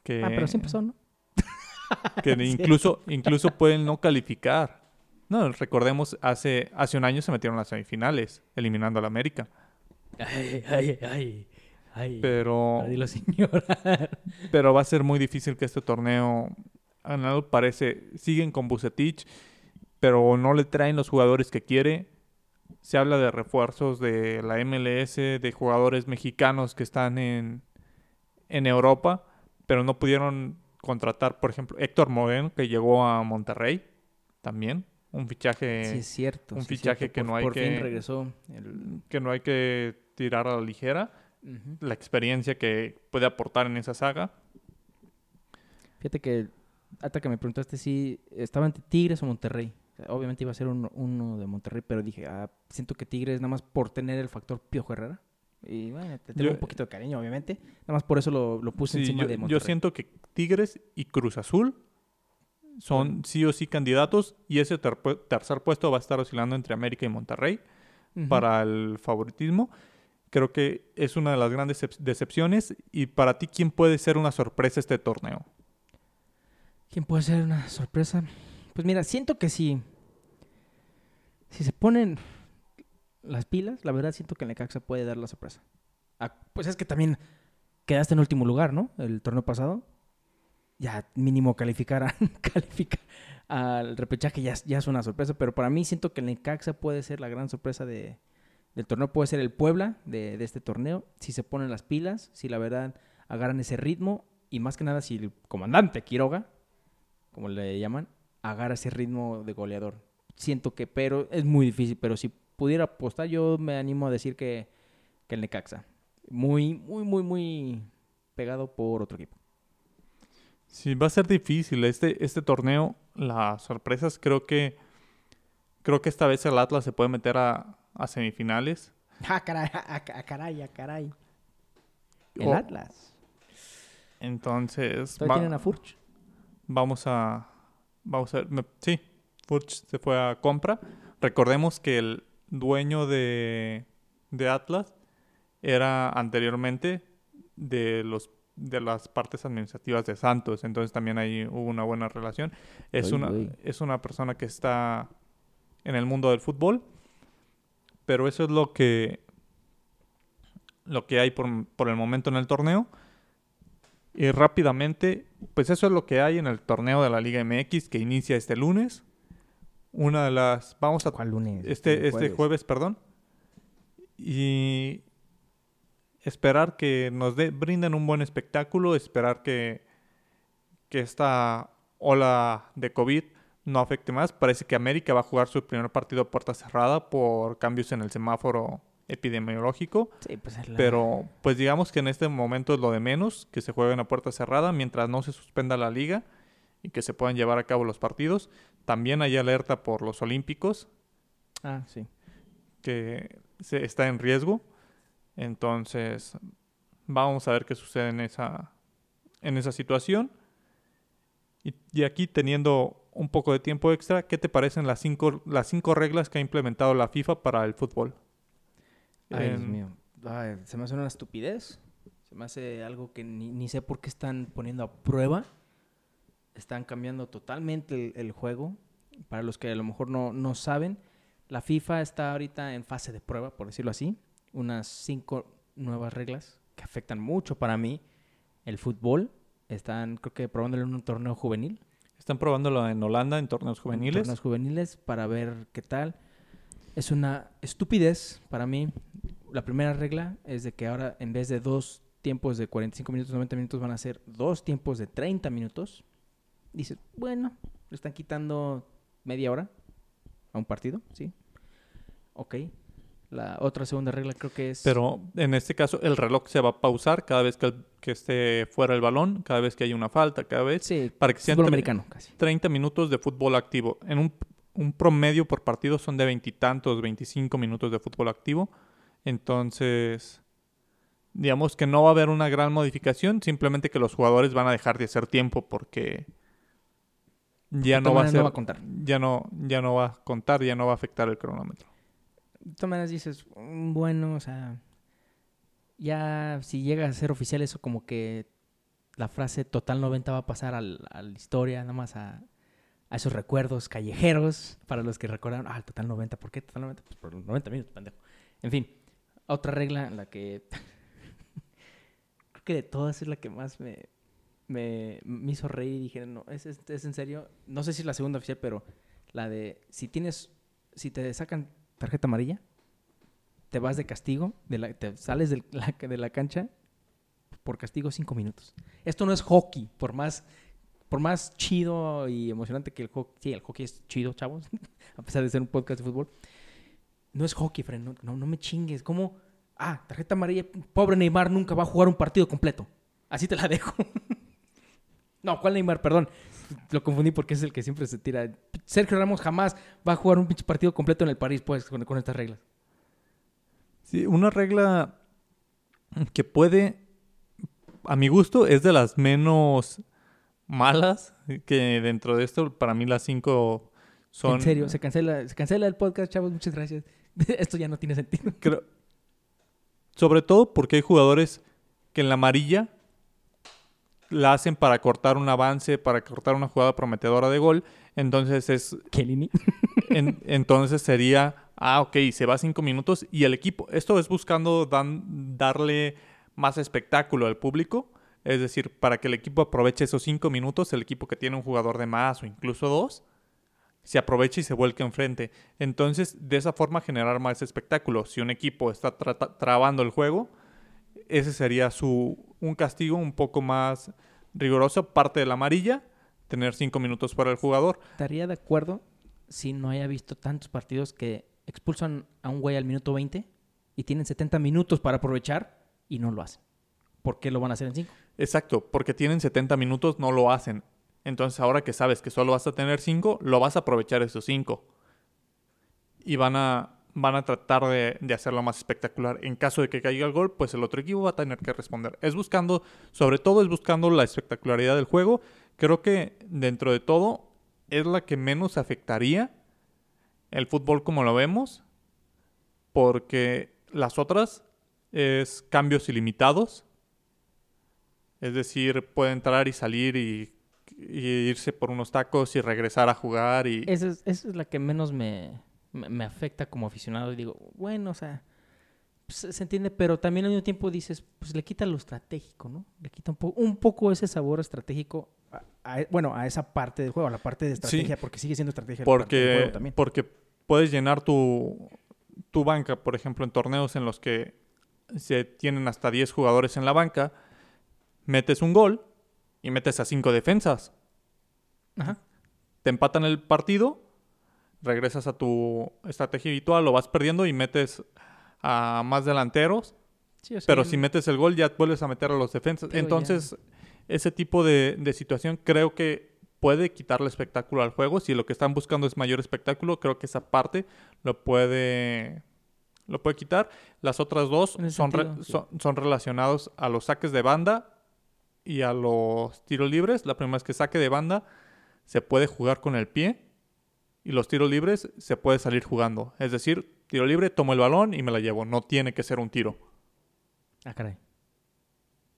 Que, Ah, pero siempre son, ¿no? *laughs* que *laughs* incluso, incluso pueden no calificar. No, recordemos, hace, hace un año se metieron a las semifinales, eliminando al América. Ay, ay, ay. Ay. Pero, dilo, pero va a ser muy difícil que este torneo, a parece, siguen con Bucetich, pero no le traen los jugadores que quiere. Se habla de refuerzos de la MLS, de jugadores mexicanos que están en, en Europa, pero no pudieron contratar, por ejemplo, Héctor Moreno, que llegó a Monterrey, también, un fichaje sí, es cierto. un sí fichaje cierto. que Por- no hay por que- fin regresó. el- que no hay que tirar a la ligera. La experiencia que puede aportar en esa saga. Fíjate que, hasta que me preguntaste si estaba entre Tigres o Monterrey. Obviamente iba a ser uno, uno de Monterrey, pero dije, ah, siento que Tigres nada más por tener el factor Piojo Herrera. Y bueno, te tengo Yo- un poquito de cariño, obviamente. Nada más por eso lo, lo puse Sí, encima yo, de yo Monterrey. siento que Tigres y Cruz Azul son sí o sí candidatos y ese ter- tercer puesto va a estar oscilando entre América y Monterrey para el favoritismo. Creo que es una de las grandes decep- decepciones. Y para ti, ¿quién puede ser una sorpresa este torneo? ¿Quién puede ser una sorpresa? Pues mira, siento que si, si se ponen las pilas, la verdad siento que el Necaxa puede dar la sorpresa. Ah, pues es que también quedaste en último lugar, ¿no? El torneo pasado. Ya mínimo calificar, a- *laughs* al repechaje ya, ya es una sorpresa, pero para mí siento que el Necaxa puede ser la gran sorpresa de, del torneo, puede ser el Puebla de, de este torneo, si se ponen las pilas, si la verdad agarran ese ritmo y más que nada si el comandante Quiroga como le llaman, agarra ese ritmo de goleador. Siento que, pero es muy difícil, pero si pudiera apostar, yo me animo a decir que, que el Necaxa. Muy, muy, muy, muy pegado por otro equipo. Sí, va a ser difícil este, este torneo. Las sorpresas creo que creo que esta vez el Atlas se puede meter a, a semifinales. *laughs* ¡Ah, caray! ¡Ah, ca- caray! ¡Ah, caray! El O- Atlas. Entonces ¿Todavía va- tienen a Furch? vamos a vamos a ver. me- sí, Furch se fue a compra. Recordemos que el dueño de, de Atlas era anteriormente de los de las partes administrativas de Santos, entonces también ahí hubo una buena relación. Es Ay, una es una persona que está en el mundo del fútbol, pero eso es lo que lo que hay por, por el momento en el torneo. Y rápidamente, pues eso es lo que hay en el torneo de la Liga MX que inicia este lunes. Una de las vamos a ¿Cuál lunes? este, este jueves. perdón. Y esperar que nos brinden un buen espectáculo, esperar que, que esta ola de COVID no afecte más. Parece que América va a jugar su primer partido a puerta cerrada por cambios en el semáforo epidemiológico. Sí, pues es la- Pero pues digamos que en este momento es lo de menos, que se jueguen a puerta cerrada mientras no se suspenda la liga y que se puedan llevar a cabo los partidos. También hay alerta por los Olímpicos, Ah, sí. que se está en riesgo. Entonces, vamos a ver qué sucede en esa, en esa situación. Y, y aquí teniendo un poco de tiempo extra, ¿qué te parecen las cinco, las cinco reglas que ha implementado la FIFA para el fútbol? Ay, Dios En- mío. Ay, se me hace una estupidez. Se me hace algo que ni, ni sé por qué están poniendo a prueba. Están cambiando totalmente el, el juego. Para los que a lo mejor no, no saben, la FIFA está ahorita en fase de prueba, por decirlo así. Unas cinco nuevas reglas que afectan mucho para mí el fútbol. Están, creo que, probándolo en un torneo juvenil. Están probándolo en Holanda en torneos en juveniles. torneos juveniles para ver qué tal. Es una estupidez para mí. La primera regla es de que ahora en vez de dos tiempos de 45 minutos, 90 minutos, van a ser dos tiempos de 30 minutos. Dices, bueno, le están quitando media hora a un partido, ¿sí? Ok. La otra segunda regla creo que es... Pero en este caso el reloj se va a pausar cada vez que, el- que esté fuera el balón, cada vez que hay una falta, cada vez. Sí, Para que sean americano casi. 30 minutos de fútbol activo. En un, un promedio por partido son de veintitantos, 25 minutos de fútbol activo. Entonces, digamos que no va a haber una gran modificación, simplemente que los jugadores van a dejar de hacer tiempo porque ya no va a ser, no va a contar. ya no, ya no va a contar, ya no va a afectar el cronómetro. Maneras dices, "Mm, bueno, o sea, ya si llega a ser oficial eso como que la frase total 90 va a pasar al- a la historia, nada más a, a esos recuerdos callejeros para los que recordaron, ah, el total 90, ¿por qué total 90? Pues por los 90 minutos, pendejo. En fin, otra regla, la que *laughs* creo que de todas es la que más me, me, me hizo reír y dije, no, ¿es, es, es en serio? No sé si es la segunda oficial, pero la de si tienes, si te sacan tarjeta amarilla, te vas de castigo, de la, te sales del- la- *laughs* de la cancha por castigo cinco minutos. Esto no es hockey, por más, por más chido y emocionante que el hockey, sí, el hockey es chido, chavos, *laughs* a pesar de ser un podcast de fútbol. No es hockey, Fred, no, no, no me chingues. ¿Cómo? Ah, tarjeta amarilla, pobre Neymar nunca va a jugar un partido completo. Así te la *laughs* dejo. no, ¿cuál Neymar? Perdón. Lo confundí porque es el que siempre se tira. Sergio Ramos jamás va a jugar un pinche partido completo en el París, pues, con, con estas reglas. Sí, una regla que puede, a mi gusto, es de las menos malas, que dentro de esto, para mí las cinco son... En serio, se cancela, se cancela el podcast, chavos, muchas gracias. *laughs* Esto ya no tiene sentido. Creo- sobre todo porque hay jugadores que en la amarilla la hacen para cortar un avance, para cortar una jugada prometedora de gol. Entonces es Kelini. *laughs* en- entonces sería, ah, ok, se va cinco minutos y el equipo, esto es buscando dan- darle más espectáculo al público, es decir, para que el equipo aproveche esos cinco minutos, el equipo que tiene un jugador de más o incluso dos, se aproveche y se vuelque enfrente. Entonces, de esa forma generar más espectáculo. Si un equipo está tra- trabando el juego, ese sería su un castigo un poco más riguroso, parte de la amarilla, tener cinco minutos para el jugador. Estaría de acuerdo si no haya visto tantos partidos que expulsan a un güey al minuto 20 y tienen 70 minutos para aprovechar y no lo hacen. ¿Por qué lo van a hacer en 5? Exacto, porque tienen 70 minutos, no lo hacen. Entonces ahora que sabes que solo vas a tener 5, lo vas a aprovechar esos 5. Y van a, van a tratar de, de hacerlo más espectacular. En caso de que caiga el gol, pues el otro equipo va a tener que responder. Es buscando, sobre todo es buscando la espectacularidad del juego. Creo que dentro de todo es la que menos afectaría el fútbol como lo vemos. Porque las otras es cambios ilimitados. Es decir, puede entrar y salir y, y irse por unos tacos y regresar a jugar y... Esa es, esa es la que menos me, me, me afecta como aficionado. Y digo, bueno, o sea, pues, se entiende, pero también al mismo tiempo dices, pues le quita lo estratégico, ¿no? Le quita un, po- un poco ese sabor estratégico, a- a- bueno, a esa parte del juego, a la parte de estrategia, porque sigue siendo estrategia del porque, juego también. porque puedes llenar tu, tu banca, por ejemplo, en torneos en los que se tienen hasta 10 jugadores en la banca, metes un gol y metes a 5 defensas. Ajá. Te empatan el partido, regresas a tu estrategia habitual, lo vas perdiendo y metes a más delanteros Sí, o sea, Pero si metes el gol, ya vuelves a meter a los defensas. Pero ya- Entonces, ese tipo de, de situación creo que puede quitarle espectáculo al juego. Si lo que están buscando es mayor espectáculo, creo que esa parte lo puede, lo puede quitar. Las otras dos son, re- son, son relacionados a los saques de banda y a los tiros libres. La primera es que saque de banda se puede jugar con el pie y los tiros libres se puede salir jugando. Es decir, tiro libre, tomo el balón y me la llevo. No tiene que ser un tiro. Ah, caray.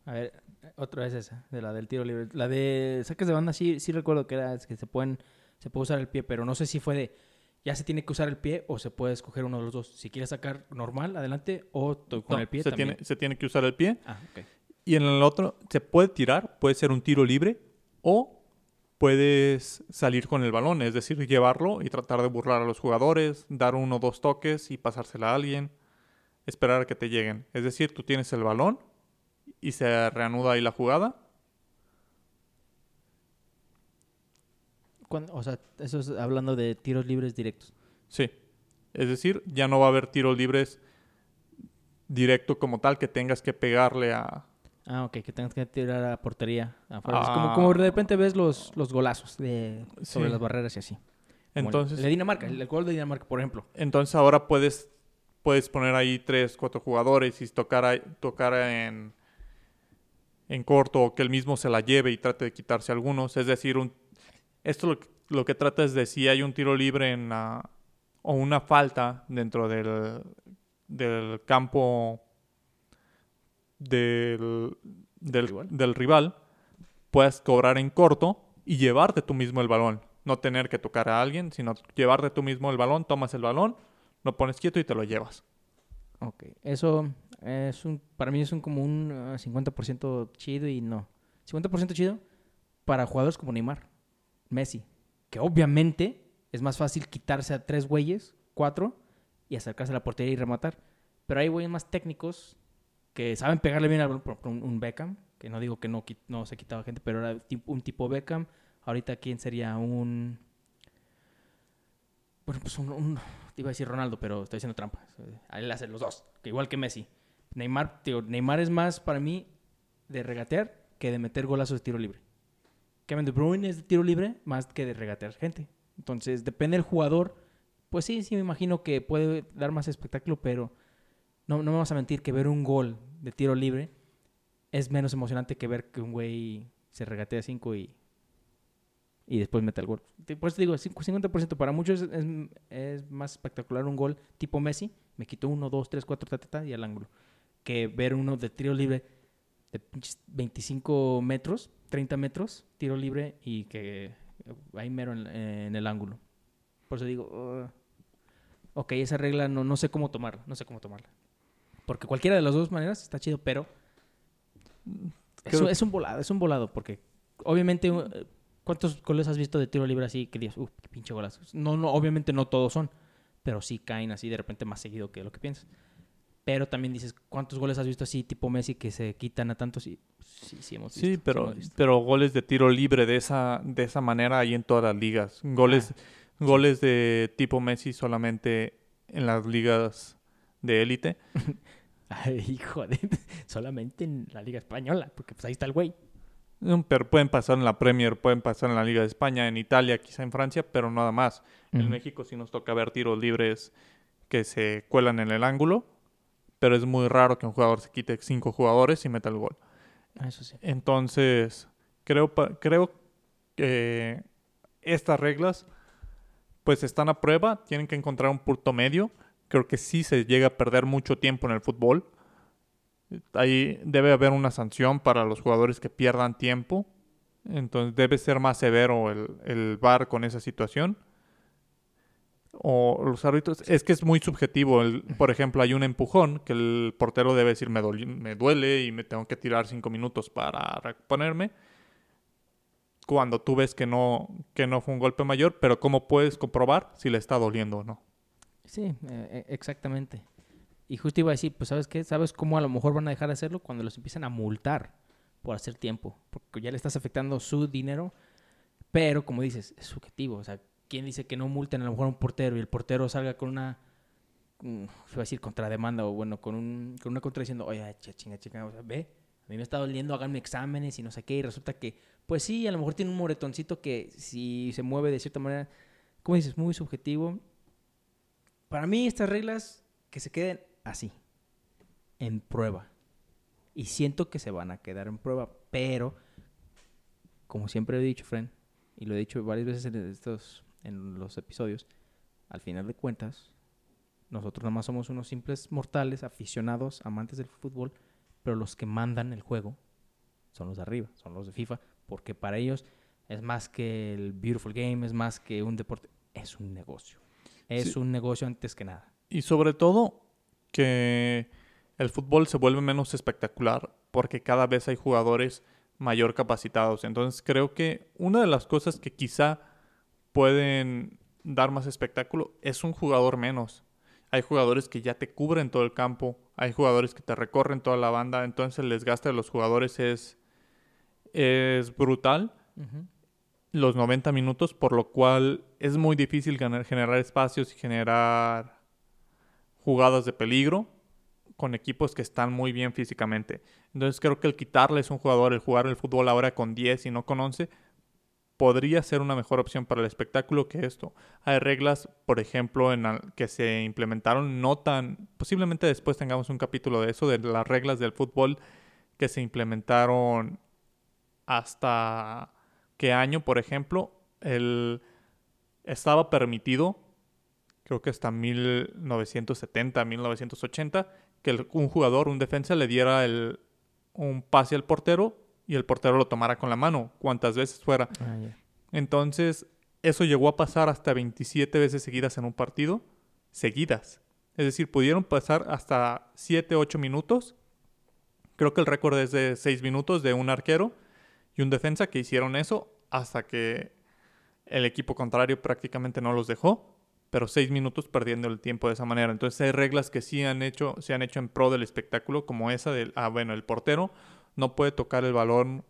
A ver, otra vez esa, de la del tiro libre. La de saques de banda, sí, sí recuerdo que era que se pueden, se puede usar el pie, pero no sé si fue de ya se tiene que usar el pie o se puede escoger uno de los dos. Si quieres sacar normal, adelante, o con No, el pie se también. tiene, se tiene que usar el pie. Ah, ok. Y en el otro se puede tirar, puede ser un tiro libre o puedes salir con el balón, es decir, llevarlo y tratar de burlar a los jugadores, dar uno o dos toques y pasársela a alguien, esperar a que te lleguen. Es decir, tú tienes el balón y se reanuda ahí la jugada. O sea, eso es hablando de tiros libres directos. Sí. Es decir, ya no va a haber tiros libres directo como tal que tengas que pegarle a... Ah, ok, que tengas que tirar a portería. afuera. Es como, Ah. como de repente ves los, los golazos de, sobre Sí. las barreras y así. Entonces, el de Dinamarca, el, el gol de Dinamarca, por ejemplo. Entonces ahora puedes, puedes poner ahí tres, cuatro jugadores y tocar, tocar en, en corto o que el mismo se la lleve y trate de quitarse algunos. Es decir, un, esto lo, que- lo que trata es de si hay un tiro libre en la- o una falta dentro del, del campo del, del, Rival. del rival, puedes cobrar en corto y llevarte tú mismo el balón. No tener que tocar a alguien, sino llevarte tú mismo el balón, tomas el balón, lo pones quieto y te lo llevas. Ok, eso es un, para mí es un como un ah, 50% chido y no. 50% chido para jugadores como Neymar, Messi, que obviamente es más fácil quitarse a tres güeyes, cuatro, y acercarse a la portería y rematar. Pero hay güeyes más técnicos que saben pegarle bien ejemplo, un, Beckham, que no digo que no, no se quitaba gente, pero era un tipo Beckham. Ahorita, ¿quién sería un...? Bueno, pues un, un- iba a decir Ronaldo, pero estoy haciendo trampa. A él hace los dos, que igual que Messi. Neymar, tío, Neymar es más para mí de regatear que de meter golazos de tiro libre. Kevin De Bruyne es de tiro libre más que de regatear gente. Entonces, depende del jugador. Pues sí, sí me imagino que puede dar más espectáculo, pero no, no me vamos a mentir que ver un gol de tiro libre es menos emocionante que ver que un güey se regatea cinco y, y después mete el gol. Por eso te digo, cinco- 50% para muchos es, más espectacular un gol tipo Messi. Me quitó uno, dos, tres, cuatro, ta, ta, ta, y al ángulo. Que ver uno de tiro libre de pinches 25 metros, 30 metros, tiro libre y que ahí mero en, el ángulo. Por eso digo, "Ugh". ok, esa regla no, no sé cómo tomarla, no sé cómo tomarla. Porque cualquiera de las dos maneras está chido, pero es, un- es un volado, es un volado, porque obviamente, eh, ¿cuántos goles has visto de tiro libre así que digas, uff, qué pinche golazo? No, no, obviamente no todos son, pero sí caen así de repente más seguido que lo que piensas. Pero también dices, ¿cuántos goles has visto así tipo Messi que se quitan a tantos? Y sí, sí hemos visto. Sí, pero, hemos visto. pero goles de tiro libre de esa, de esa manera hay en todas las ligas. Goles, Ah, goles de tipo Messi solamente en las ligas de élite. *laughs* Hijo de... *laughs* Solamente en la Liga Española, porque pues ahí está el güey. Pero pueden pasar en la Premier, pueden pasar en la Liga de España, en Italia, quizá en Francia, pero nada más. En. México sí nos toca ver tiros libres que se cuelan en el ángulo, pero es muy raro que un jugador se quite cinco jugadores y meta el gol. Ah, Eso sí. Entonces, creo, creo que estas reglas pues están a prueba, tienen que encontrar un punto medio. Creo que sí se llega a perder mucho tiempo en el fútbol. Ahí debe haber una sanción para los jugadores que pierdan tiempo. Entonces debe ser más severo el, el VAR con esa situación. O los árbitros, es que es muy subjetivo. El- por ejemplo, hay un empujón que el portero debe decir me, duele y me tengo que tirar cinco minutos para reponerme. Cuando tú ves que no, que no fue un golpe mayor, pero ¿cómo puedes comprobar si le está doliendo o no? Sí, eh, eh, exactamente. Y justo iba a decir, pues ¿sabes qué? ¿Sabes cómo a lo mejor van a dejar de hacerlo? Cuando los empiezan a multar por hacer tiempo. Porque ya le estás afectando su dinero. Pero como dices, es subjetivo. O sea, ¿quién dice que no multen a lo mejor a un portero y el portero salga con una, mm, iba a decir contrademanda o bueno, con, un, con una contra diciendo, oye, ch- chinga, chinga, o sea, ve, a mí me está doliendo, háganme exámenes y no sé qué. Y resulta que, pues sí, a lo mejor tiene un moretoncito que si se mueve de cierta manera, como dices, muy subjetivo. Para mí estas reglas que se queden así, en prueba. Y siento que se van a quedar en prueba, pero como siempre he dicho, Fren, y lo he dicho varias veces en estos en los episodios, al final de cuentas nosotros nada más somos unos simples mortales, aficionados, amantes del fútbol, pero los que mandan el juego son los de arriba, son los de FIFA, porque para ellos es más que el beautiful game, es más que un deporte, es un negocio. Es Sí. un negocio antes que nada. Y sobre todo que el fútbol se vuelve menos espectacular porque cada vez hay jugadores mayor capacitados. Entonces creo que una de las cosas que quizá pueden dar más espectáculo es un jugador menos. Hay jugadores que ya te cubren todo el campo, hay jugadores que te recorren toda la banda, entonces el desgaste de los jugadores es, es brutal los 90 minutos, por lo cual es muy difícil generar espacios y generar jugadas de peligro con equipos que están muy bien físicamente. Entonces creo que el quitarles un jugador, el jugar el fútbol ahora con 10 y no con 11, podría ser una mejor opción para el espectáculo que esto. Hay reglas, por ejemplo, en al- que se implementaron no tan... Posiblemente después tengamos un capítulo de eso, de las reglas del fútbol que se implementaron hasta qué año, por ejemplo, el estaba permitido, creo que hasta 1970, 1980, que el- un jugador, un defensa, le diera el, un pase al portero y el portero lo tomara con la mano, cuantas veces fuera. Ah. Entonces, eso llegó a pasar hasta 27 veces seguidas en un partido, seguidas. Es decir, pudieron pasar hasta 7, 8 minutos. Creo que el récord es de 6 minutos de un arquero y un defensa que hicieron eso hasta que el equipo contrario prácticamente no los dejó, pero 6 minutos perdiendo el tiempo de esa manera. Entonces hay reglas que sí han hecho, se han hecho en pro del espectáculo, como esa del, ah, bueno, el portero no puede tocar el balón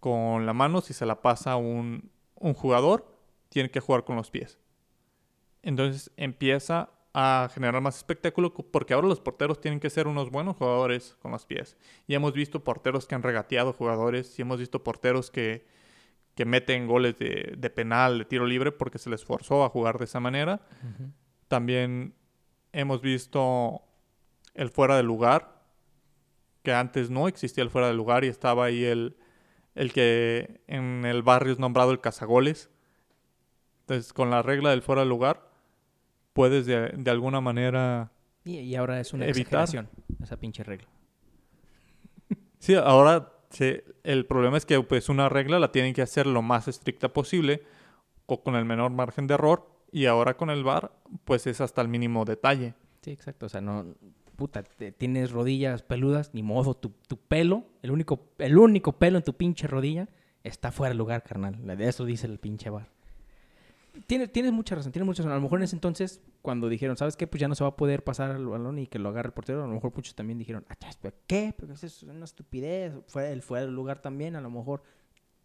con la mano si se la pasa un, un jugador, tiene que jugar con los pies. Entonces empieza a generar más espectáculo cu- porque ahora los porteros tienen que ser unos buenos jugadores con los pies. Y hemos visto porteros que han regateado jugadores y hemos visto porteros que, que meten goles de, de penal, de tiro libre porque se les forzó a jugar de esa manera. También hemos visto el fuera de lugar, que antes no existía el fuera de lugar y estaba ahí el, el que en el barrio es nombrado el cazagoles. Entonces, con la regla del fuera de lugar, puedes de, de alguna manera... Y, y ahora es una Evitar. exageración, esa pinche regla. Sí, ahora se- el problema es que pues una regla la tienen que hacer lo más estricta posible o con el menor margen de error y ahora con el VAR pues es hasta el mínimo detalle. Sí, exacto. O sea, no. Puta, tienes rodillas peludas, ni modo. Tu, tu pelo, el único, el único pelo en tu pinche rodilla, está fuera de lugar, carnal. De eso dice el pinche bar. Tienes, tienes mucha razón, tienes mucha razón. A lo mejor en ese entonces, cuando dijeron, ¿sabes qué? Pues ya no se va a poder pasar el balón y que lo agarre el portero. A lo mejor muchos también dijeron, "Ah, chas, ¿pero ¿qué? Pero eso es una estupidez. Fue fuera del lugar también, a lo mejor.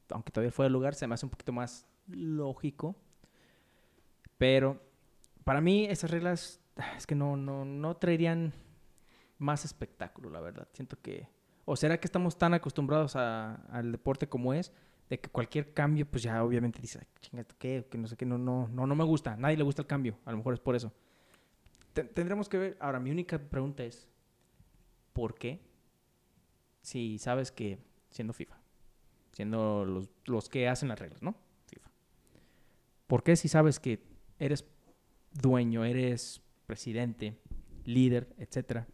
Aunque todavía fuera del lugar, se me hace un poquito más lógico. Pero para mí esas reglas es que no, no, no traerían más espectáculo, la verdad. Siento que... ¿O será que estamos tan acostumbrados a- al deporte como es? De que cualquier cambio, pues ya obviamente dices, "Ay, chinga, ¿esto qué? Que no sé qué, no, no, no, no me gusta. Nadie le gusta el cambio. A lo mejor es por eso. Te- tendremos que ver. Ahora, mi única pregunta es, ¿por qué? Si sabes que siendo FIFA, siendo los, los que hacen las reglas, ¿no? FIFA. ¿Por qué si sabes que eres dueño, eres presidente, líder, etcétera,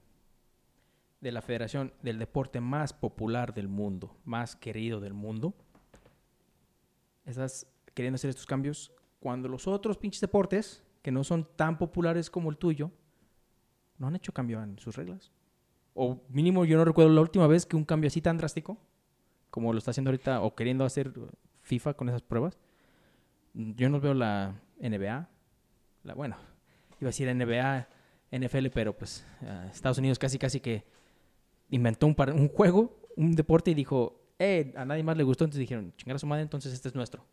de la federación del deporte más popular del mundo, más querido del mundo, estás queriendo hacer estos cambios cuando los otros pinches deportes, que no son tan populares como el tuyo, no han hecho cambio en sus reglas? O mínimo yo no recuerdo la última vez que un cambio así tan drástico, como lo está haciendo ahorita, o queriendo hacer FIFA con esas pruebas, yo no veo la NBA, la, bueno, iba a decir NBA, NFL, pero pues eh, Estados Unidos casi casi que inventó un, juego, un deporte y dijo, eh, a nadie más le gustó, entonces dijeron, chingar a su madre, entonces este es nuestro.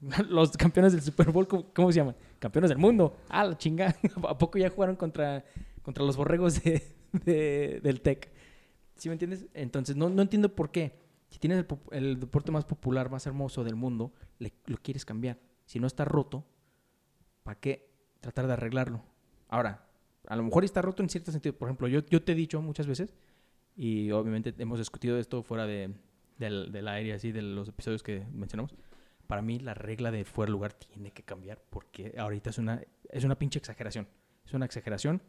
*laughs* Los campeones del Super Bowl, ¿cómo, cómo se llaman? Campeones del mundo. Ah, la chingada. *laughs* ¿A poco ya jugaron contra, contra los borregos de, de- del TEC? ¿Sí me entiendes? Entonces, no, no entiendo por qué. Si tienes el, el deporte más popular, más hermoso del mundo, le- lo quieres cambiar. Si no está roto, ¿para qué tratar de arreglarlo? Ahora, a lo mejor está roto en cierto sentido. Por ejemplo, yo, yo te he dicho muchas veces, y obviamente hemos discutido esto fuera de, del, del aire, así, de los episodios que mencionamos. Para mí, la regla de fuera de lugar tiene que cambiar porque ahorita es una, es una pinche exageración. Es una exageración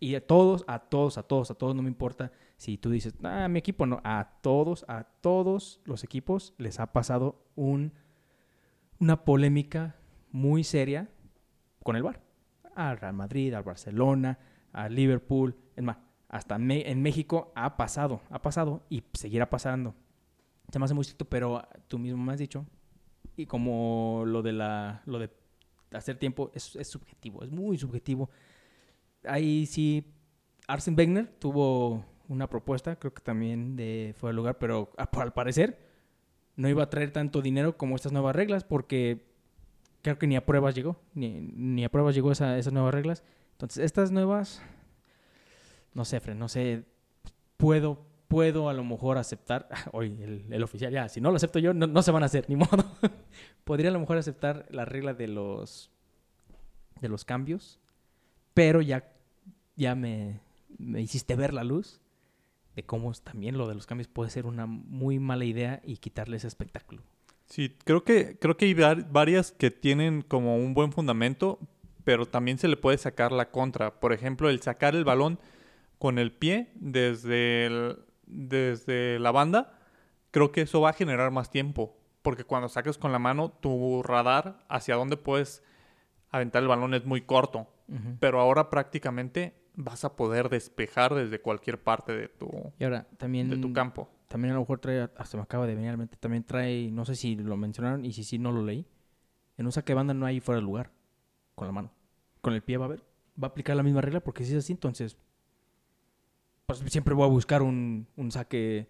Y a todos, a todos, a todos, a todos, no me importa si tú dices, ah, mi equipo no, a todos, a todos los equipos les ha pasado un, una polémica muy seria con el VAR. Al Real Madrid, al Barcelona, al Liverpool, es más, hasta en México ha pasado, ha pasado y seguirá pasando. Se me hace muy cierto, pero tú mismo me has dicho, y como lo de la, lo de hacer tiempo es, es subjetivo, es muy subjetivo. Ahí sí, Arsene Wenger tuvo una propuesta, creo que también de fuera de lugar, pero al parecer no iba a traer tanto dinero como estas nuevas reglas, porque creo que ni a pruebas llegó, ni, ni a pruebas llegó esa- esas nuevas reglas. Entonces, estas nuevas, no sé, Fred, no sé, puedo, puedo a lo mejor aceptar, *laughs* hoy el, oficial ya, si no lo acepto yo, no, no se van a hacer, *laughs* ni modo. Podría a lo mejor aceptar la regla de los, de los cambios, pero ya, ya me, me hiciste ver la luz de cómo también lo de los cambios puede ser una muy mala idea y quitarle ese espectáculo. Sí, creo que, creo que hay var- varias que tienen como un buen fundamento, pero también se le puede sacar la contra. Por ejemplo, el sacar el balón con el pie desde, el- desde la banda, creo que eso va a generar más tiempo. Porque cuando sacas con la mano, tu radar hacia dónde puedes aventar el balón es muy corto. Pero ahora prácticamente vas a poder despejar desde cualquier parte de tu, Y ahora también de tu campo. también a lo mejor trae, hasta me acaba de venir a la mente, también trae, no sé si lo mencionaron y si sí no lo leí. En un saque de banda no hay fuera de lugar con la mano. Con el pie va a ver, va a aplicar la misma regla porque si es así, entonces pues siempre voy a buscar un, un saque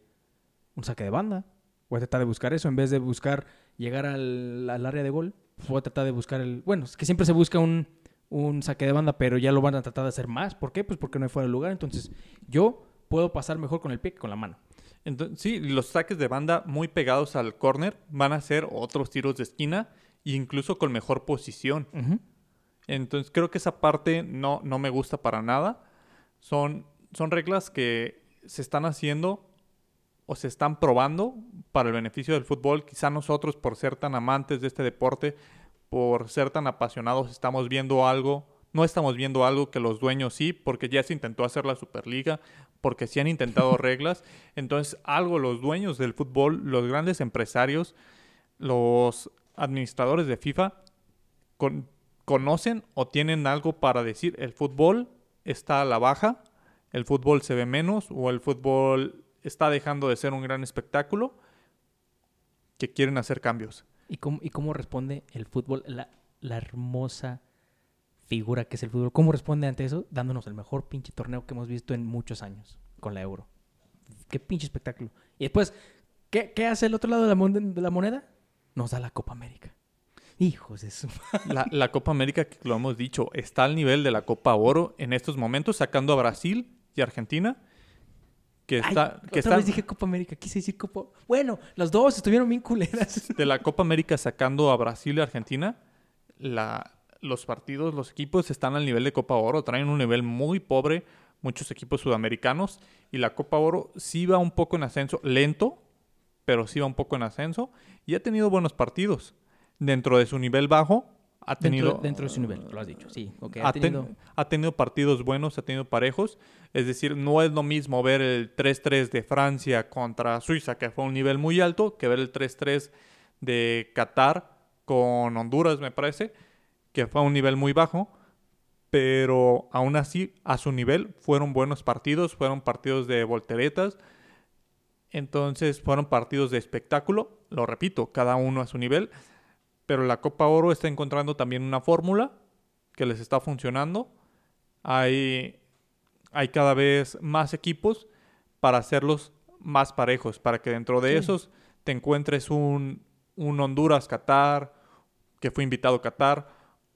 un saque de banda. Voy a tratar de buscar eso en vez de buscar llegar al, al área de gol. pues voy a tratar de buscar el, bueno, es que siempre se busca un un saque de banda, pero ya lo van a tratar de hacer más. ¿Por qué? Pues porque no hay fuera de lugar. Entonces, yo puedo pasar mejor con el pie que con la mano. Entonces, sí, los saques de banda muy pegados al córner van a ser otros tiros de esquina e incluso con mejor posición. Entonces creo que esa parte no, no me gusta para nada. Son, son reglas que se están haciendo o se están probando para el beneficio del fútbol. Quizá nosotros, por ser tan amantes de este deporte, por ser tan apasionados, estamos viendo algo. No estamos viendo algo que los dueños sí, porque ya se intentó hacer la Superliga, porque sí han intentado *laughs* reglas. Entonces, algo los dueños del fútbol, los grandes empresarios, los administradores de FIFA, con- conocen o tienen algo para decir, el fútbol está a la baja, el fútbol se ve menos o el fútbol está dejando de ser un gran espectáculo, que quieren hacer cambios. ¿Y cómo, y cómo responde el fútbol, la, la hermosa figura que es el fútbol? ¿Cómo responde ante eso? Dándonos el mejor pinche torneo que hemos visto en muchos años con la Euro. Qué pinche espectáculo. Y después, ¿qué, qué hace el otro lado de la, mon- de la moneda? Nos da la Copa América. Hijos de su... La, la Copa América, que lo hemos dicho, está al nivel de la Copa Oro en estos momentos, sacando a Brasil y Argentina, que Ay, está, otra que vez dije Copa América, quise decir Copa... Bueno, los dos estuvieron bien culeras. *laughs* de la Copa América sacando a Brasil y Argentina, la, los partidos, los equipos están al nivel de Copa Oro, traen un nivel muy pobre, muchos equipos sudamericanos, y la Copa Oro sí va un poco en ascenso, lento, pero sí va un poco en ascenso, y ha tenido buenos partidos. Dentro de su nivel bajo, ha tenido... Dentro, dentro de su nivel, lo has dicho, sí. ok, ha, ha ten- tenido... ha tenido partidos buenos, ha tenido parejos. Es decir, no es lo mismo ver el 3-3 de Francia contra Suiza, que fue un nivel muy alto, que ver el 3-3 de Qatar con Honduras, me parece, que fue un nivel muy bajo. Pero aún así, a su nivel, fueron buenos partidos, fueron partidos de volteretas. Entonces, fueron partidos de espectáculo. Lo repito, cada uno a su nivel. Pero la Copa Oro está encontrando también una fórmula que les está funcionando. Hay, hay cada vez más equipos para hacerlos más parejos, para que dentro de Sí. esos te encuentres un, un Honduras-Qatar, que fue invitado Qatar,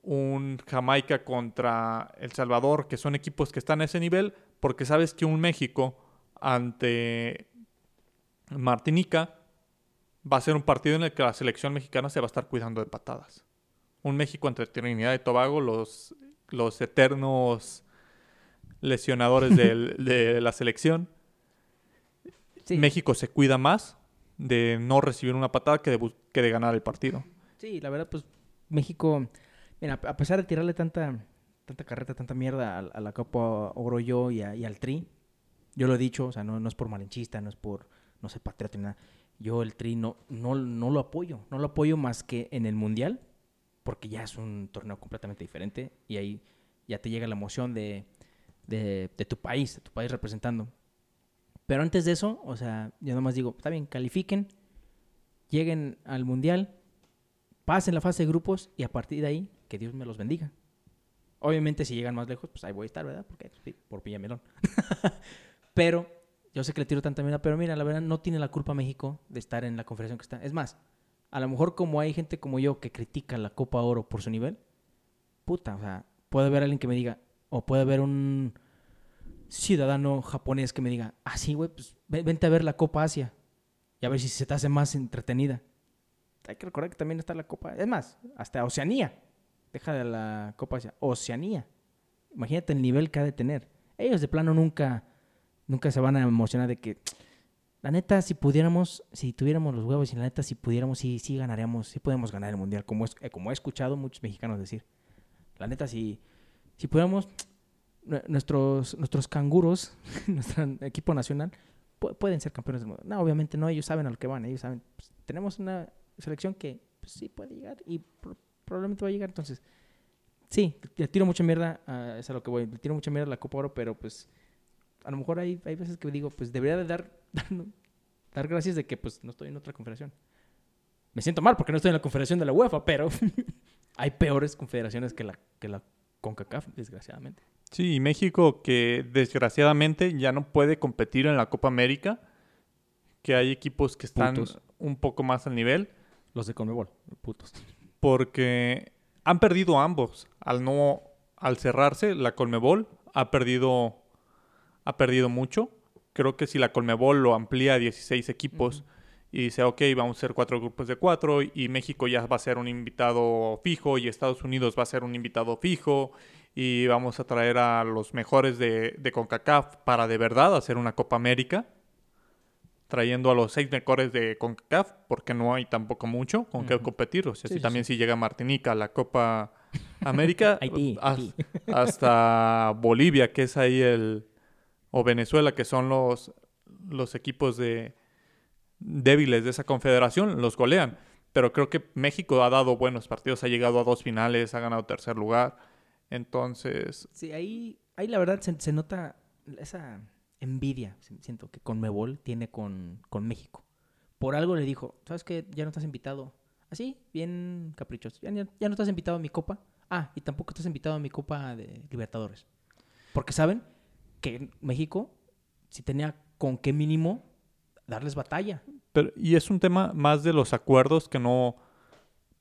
un Jamaica contra El Salvador, que son equipos que están a ese nivel, porque sabes que un México ante Martinica va a ser un partido en el que la selección mexicana se va a estar cuidando de patadas. Un México entre Trinidad y Tobago, los, los eternos lesionadores *laughs* de la selección. Sí. México se cuida más de no recibir una patada que de, que de ganar el partido. Sí, la verdad, pues México, mira, a pesar de tirarle tanta, tanta carreta, tanta mierda a, a la Copa Oro yo y, a- y al Tri. Yo lo he dicho, o sea, no, no es por malinchista, no es por, no sé, patriota ni nada. Yo el Tri no, no, no lo apoyo. No lo apoyo más que en el Mundial, porque ya es un torneo completamente diferente y ahí ya te llega la emoción de, de, tu país, de tu país representando. Pero antes de eso, o sea, yo nomás digo, está bien, califiquen, lleguen al Mundial, pasen la fase de grupos y a partir de ahí, que Dios me los bendiga. Obviamente, si llegan más lejos, pues ahí voy a estar, ¿verdad? Porque sí, por Pillamelón. *laughs* pero yo sé que le tiro tanta mierda, pero mira, la verdad no tiene la culpa México de estar en la confederación que está. Es más, a lo mejor como hay gente como yo que critica la Copa Oro por su nivel, puta, o sea, puede haber alguien que me diga, o puede haber un ciudadano japonés que me diga, ah, güey, pues ven- vente a ver la Copa Asia y a ver si se te hace más entretenida. Hay que recordar que también está la Copa, es más, hasta Oceanía. Deja de la Copa Asia, Oceanía. Imagínate el nivel que ha de tener. Ellos de plano nunca, nunca se van a emocionar de que, *tsk* la neta, si pudiéramos, si tuviéramos los huevos y la neta, si pudiéramos, sí, sí ganaríamos, sí podemos ganar el mundial, como, es, eh, como he escuchado muchos mexicanos decir. La neta, si, si pudiéramos, *tsk* nue- nuestros, nuestros canguros, *laughs* nuestro equipo nacional, pu- pueden ser campeones del mundo. No, obviamente no, ellos saben a lo que van, ellos saben. pues, tenemos una selección que pues, sí puede llegar y pro- probablemente va a llegar, entonces, sí, le tiro mucha mierda, a, es a lo que voy, le tiro mucha mierda a la Copa Oro, pero pues, a lo mejor hay, hay veces que digo, pues debería de dar, *laughs* dar, dar gracias de que pues no estoy en otra confederación. Me siento mal porque no estoy en la confederación de la UEFA, pero *laughs* hay peores confederaciones que la, que la CONCACAF, desgraciadamente. Sí, y México que desgraciadamente ya no puede competir en la Copa América, que hay equipos que están Putos. un poco más al nivel, Los de Conmebol, putos. porque han perdido ambos. Al no, al cerrarse, la Colmebol ha perdido, ha perdido mucho. Creo que si la Colmebol lo amplía a 16 equipos y dice, ok, vamos a ser cuatro grupos de cuatro y México ya va a ser un invitado fijo y Estados Unidos va a ser un invitado fijo y vamos a traer a los mejores de, de CONCACAF para de verdad hacer una Copa América, trayendo a los seis mejores de CONCACAF, porque no hay tampoco mucho con qué competir. O sea, Sí, si sí, también si llega Martinica a la Copa *laughs* América, Haití, has- Haití. hasta *laughs* Bolivia, que es ahí el... o Venezuela, que son los, los equipos de débiles de esa confederación, los golean. Pero creo que México ha dado buenos partidos, ha llegado a dos finales, ha ganado tercer lugar. Entonces, Sí, ahí, ahí la verdad se, se nota esa envidia, si- siento que Conmebol tiene con, con México. Por algo le dijo, ¿sabes qué? Ya no estás invitado. Así, bien caprichoso. Ya, ya- ya no estás invitado a mi copa. Ah, y tampoco estás invitado a mi copa de Libertadores. Porque saben que México, si tenía con qué mínimo darles batalla. Pero, y es un tema más de los acuerdos que no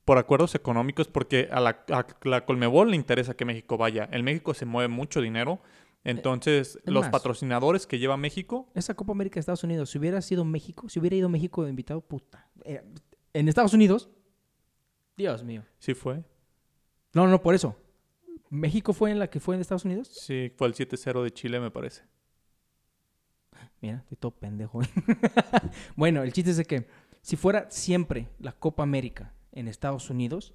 por acuerdos económicos, porque a la, a la Colmebol le interesa que México vaya. En México se mueve mucho dinero. Entonces, es los más. patrocinadores que lleva México, Esa Copa América de Estados Unidos, si hubiera sido México, si hubiera ido México de invitado, puta. Eh, en Estados Unidos, Dios mío. sí fue. No, no, por eso. ¿México fue en la que fue en Estados Unidos? Sí, fue el 7-0 de Chile, me parece. Mira, estoy todo pendejo. *laughs* bueno, el chiste es de que si fuera siempre la Copa América en Estados Unidos,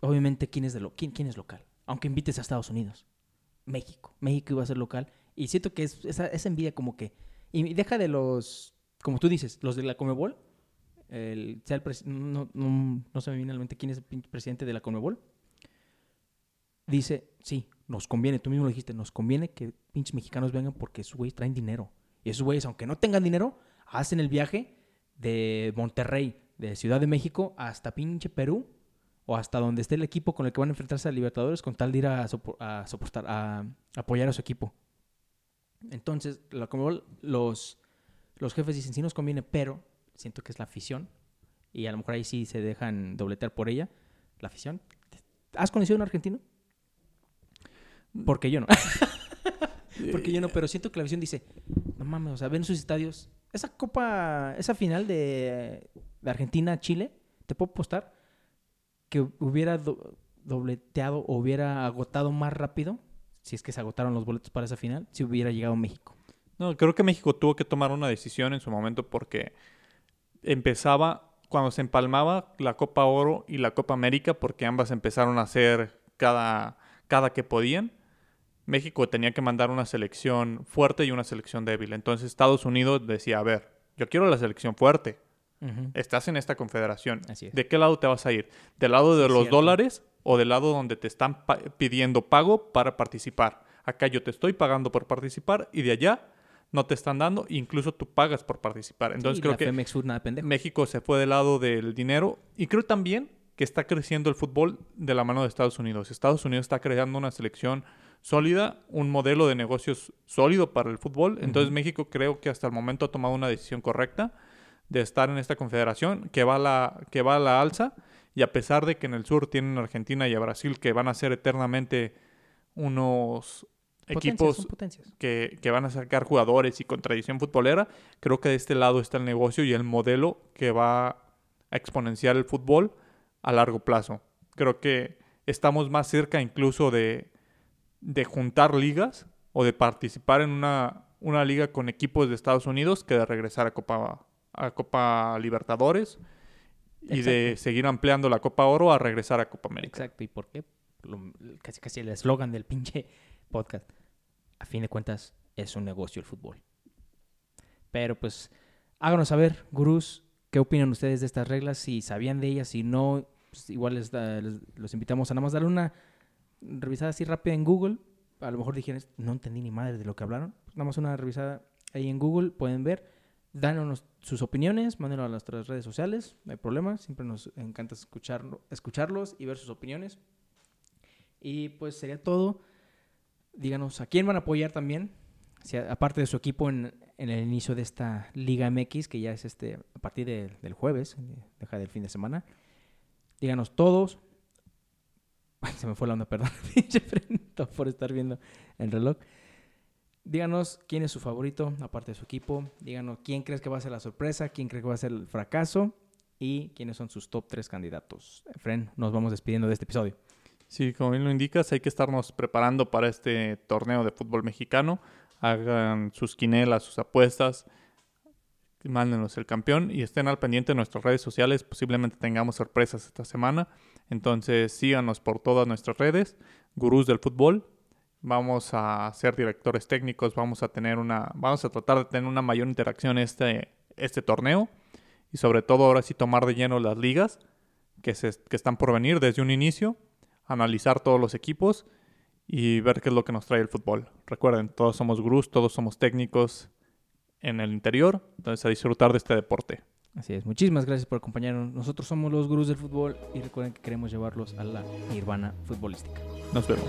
obviamente, ¿quién es, de lo, quién, quién es local? Aunque invites a Estados Unidos. México. México iba a ser local. Y siento que es, esa, esa envidia como que... Y deja de los, como tú dices, los de la Comebol. El, sea el no, no, no se me viene a la mente quién es el presidente de la Comebol. Dice, sí, nos conviene, tú mismo lo dijiste, nos conviene que pinches mexicanos vengan porque esos güeyes traen dinero. Y esos güeyes, aunque no tengan dinero, hacen el viaje de Monterrey, de Ciudad de México, hasta pinche Perú, o hasta donde esté el equipo con el que van a enfrentarse a Libertadores, con tal de ir a, a soportar, a apoyar a su equipo. Entonces, la los, los jefes dicen, sí nos conviene, pero siento que es la afición, y a lo mejor ahí sí se dejan dobletear por ella, la afición. ¿Has conocido a un argentino? Porque yo no. *laughs* Porque yo no, pero siento que la visión dice, no mames, o sea, ven sus estadios. Esa copa, esa final de, de Argentina-Chile, te puedo apostar que hubiera do- dobleteado o hubiera agotado más rápido, si es que se agotaron los boletos para esa final, si hubiera llegado México. No, creo que México tuvo que tomar una decisión en su momento porque empezaba, cuando se empalmaba la Copa Oro y la Copa América, porque ambas empezaron a hacer cada, cada que podían. México tenía que mandar una selección fuerte y una selección débil. Entonces Estados Unidos decía, a ver, yo quiero la selección fuerte. Estás en esta confederación. Así es. ¿De qué lado te vas a ir? ¿Del lado de los cierto. dólares o del lado donde te están pa- pidiendo pago para participar? Acá yo te estoy pagando por participar y de allá no te están dando, incluso tú pagas por participar. Entonces Sí, creo que. México se fue del lado del dinero y creo también que está creciendo el fútbol de la mano de Estados Unidos. Estados Unidos está creando una selección sólida, un modelo de negocios sólido para el fútbol. Entonces. México creo que hasta el momento ha tomado una decisión correcta de estar en esta confederación que va a la, que va a la alza y a pesar de que en el sur tienen a Argentina y a Brasil que van a ser eternamente unos Potencias, equipos que, que van a sacar jugadores y con tradición futbolera, creo que de este lado está el negocio y el modelo que va a exponenciar el fútbol a largo plazo. Creo que estamos más cerca incluso de, de juntar ligas o de participar en una, una liga con equipos de Estados Unidos que de regresar a Copa, a Copa Libertadores y de seguir ampliando la Copa Oro a regresar a Copa América. Exacto. ¿Y por qué? Lo- casi casi el eslogan del pinche podcast. A fin de cuentas, es un negocio el fútbol. Pero pues, háganos saber, gurús, qué opinan ustedes de estas reglas, si sabían de ellas, si no, pues, igual les da- les- los invitamos a nada más darle una revisada así rápida en Google. A lo mejor dijeron, no entendí ni madre de lo que hablaron. Pues, nada una revisada ahí en Google, pueden ver. Danos sus opiniones, mándenlo a nuestras redes sociales, no hay problema. Siempre nos encanta escucharlo, escucharlos y ver sus opiniones. Y pues sería todo. Díganos a quién van a apoyar también, si a- aparte de su equipo en, el inicio de esta Liga MX, que ya es este a partir de- del jueves, eh, deja del fin de semana. Díganos todos. Ay, *laughs* se me fue la onda, perdón. *laughs* Por estar viendo el reloj. Díganos quién es su favorito, aparte de su equipo. Díganos quién crees que va a ser la sorpresa, quién cree que va a ser el fracaso y quiénes son sus top tres candidatos. Fren, nos vamos despidiendo de este episodio. Sí, como bien lo indicas, hay que estarnos preparando para este torneo de fútbol mexicano. Hagan sus quinelas, sus apuestas, mándenos el campeón y estén al pendiente de nuestras redes sociales. Posiblemente tengamos sorpresas esta semana. Entonces síganos por todas nuestras redes, gurús del fútbol. Vamos a ser directores técnicos, vamos a tener una, vamos a tratar de tener una mayor interacción este, este torneo y sobre todo ahora sí tomar de lleno las ligas que, se, que están por venir desde un inicio analizar todos los equipos y ver qué es lo que nos trae el fútbol. Recuerden, todos somos gurús, todos somos técnicos en el interior, entonces a disfrutar de este deporte. Así es, muchísimas gracias por acompañarnos. Nosotros somos los gurús del fútbol y recuerden que queremos llevarlos a la nirvana futbolística. Nos vemos.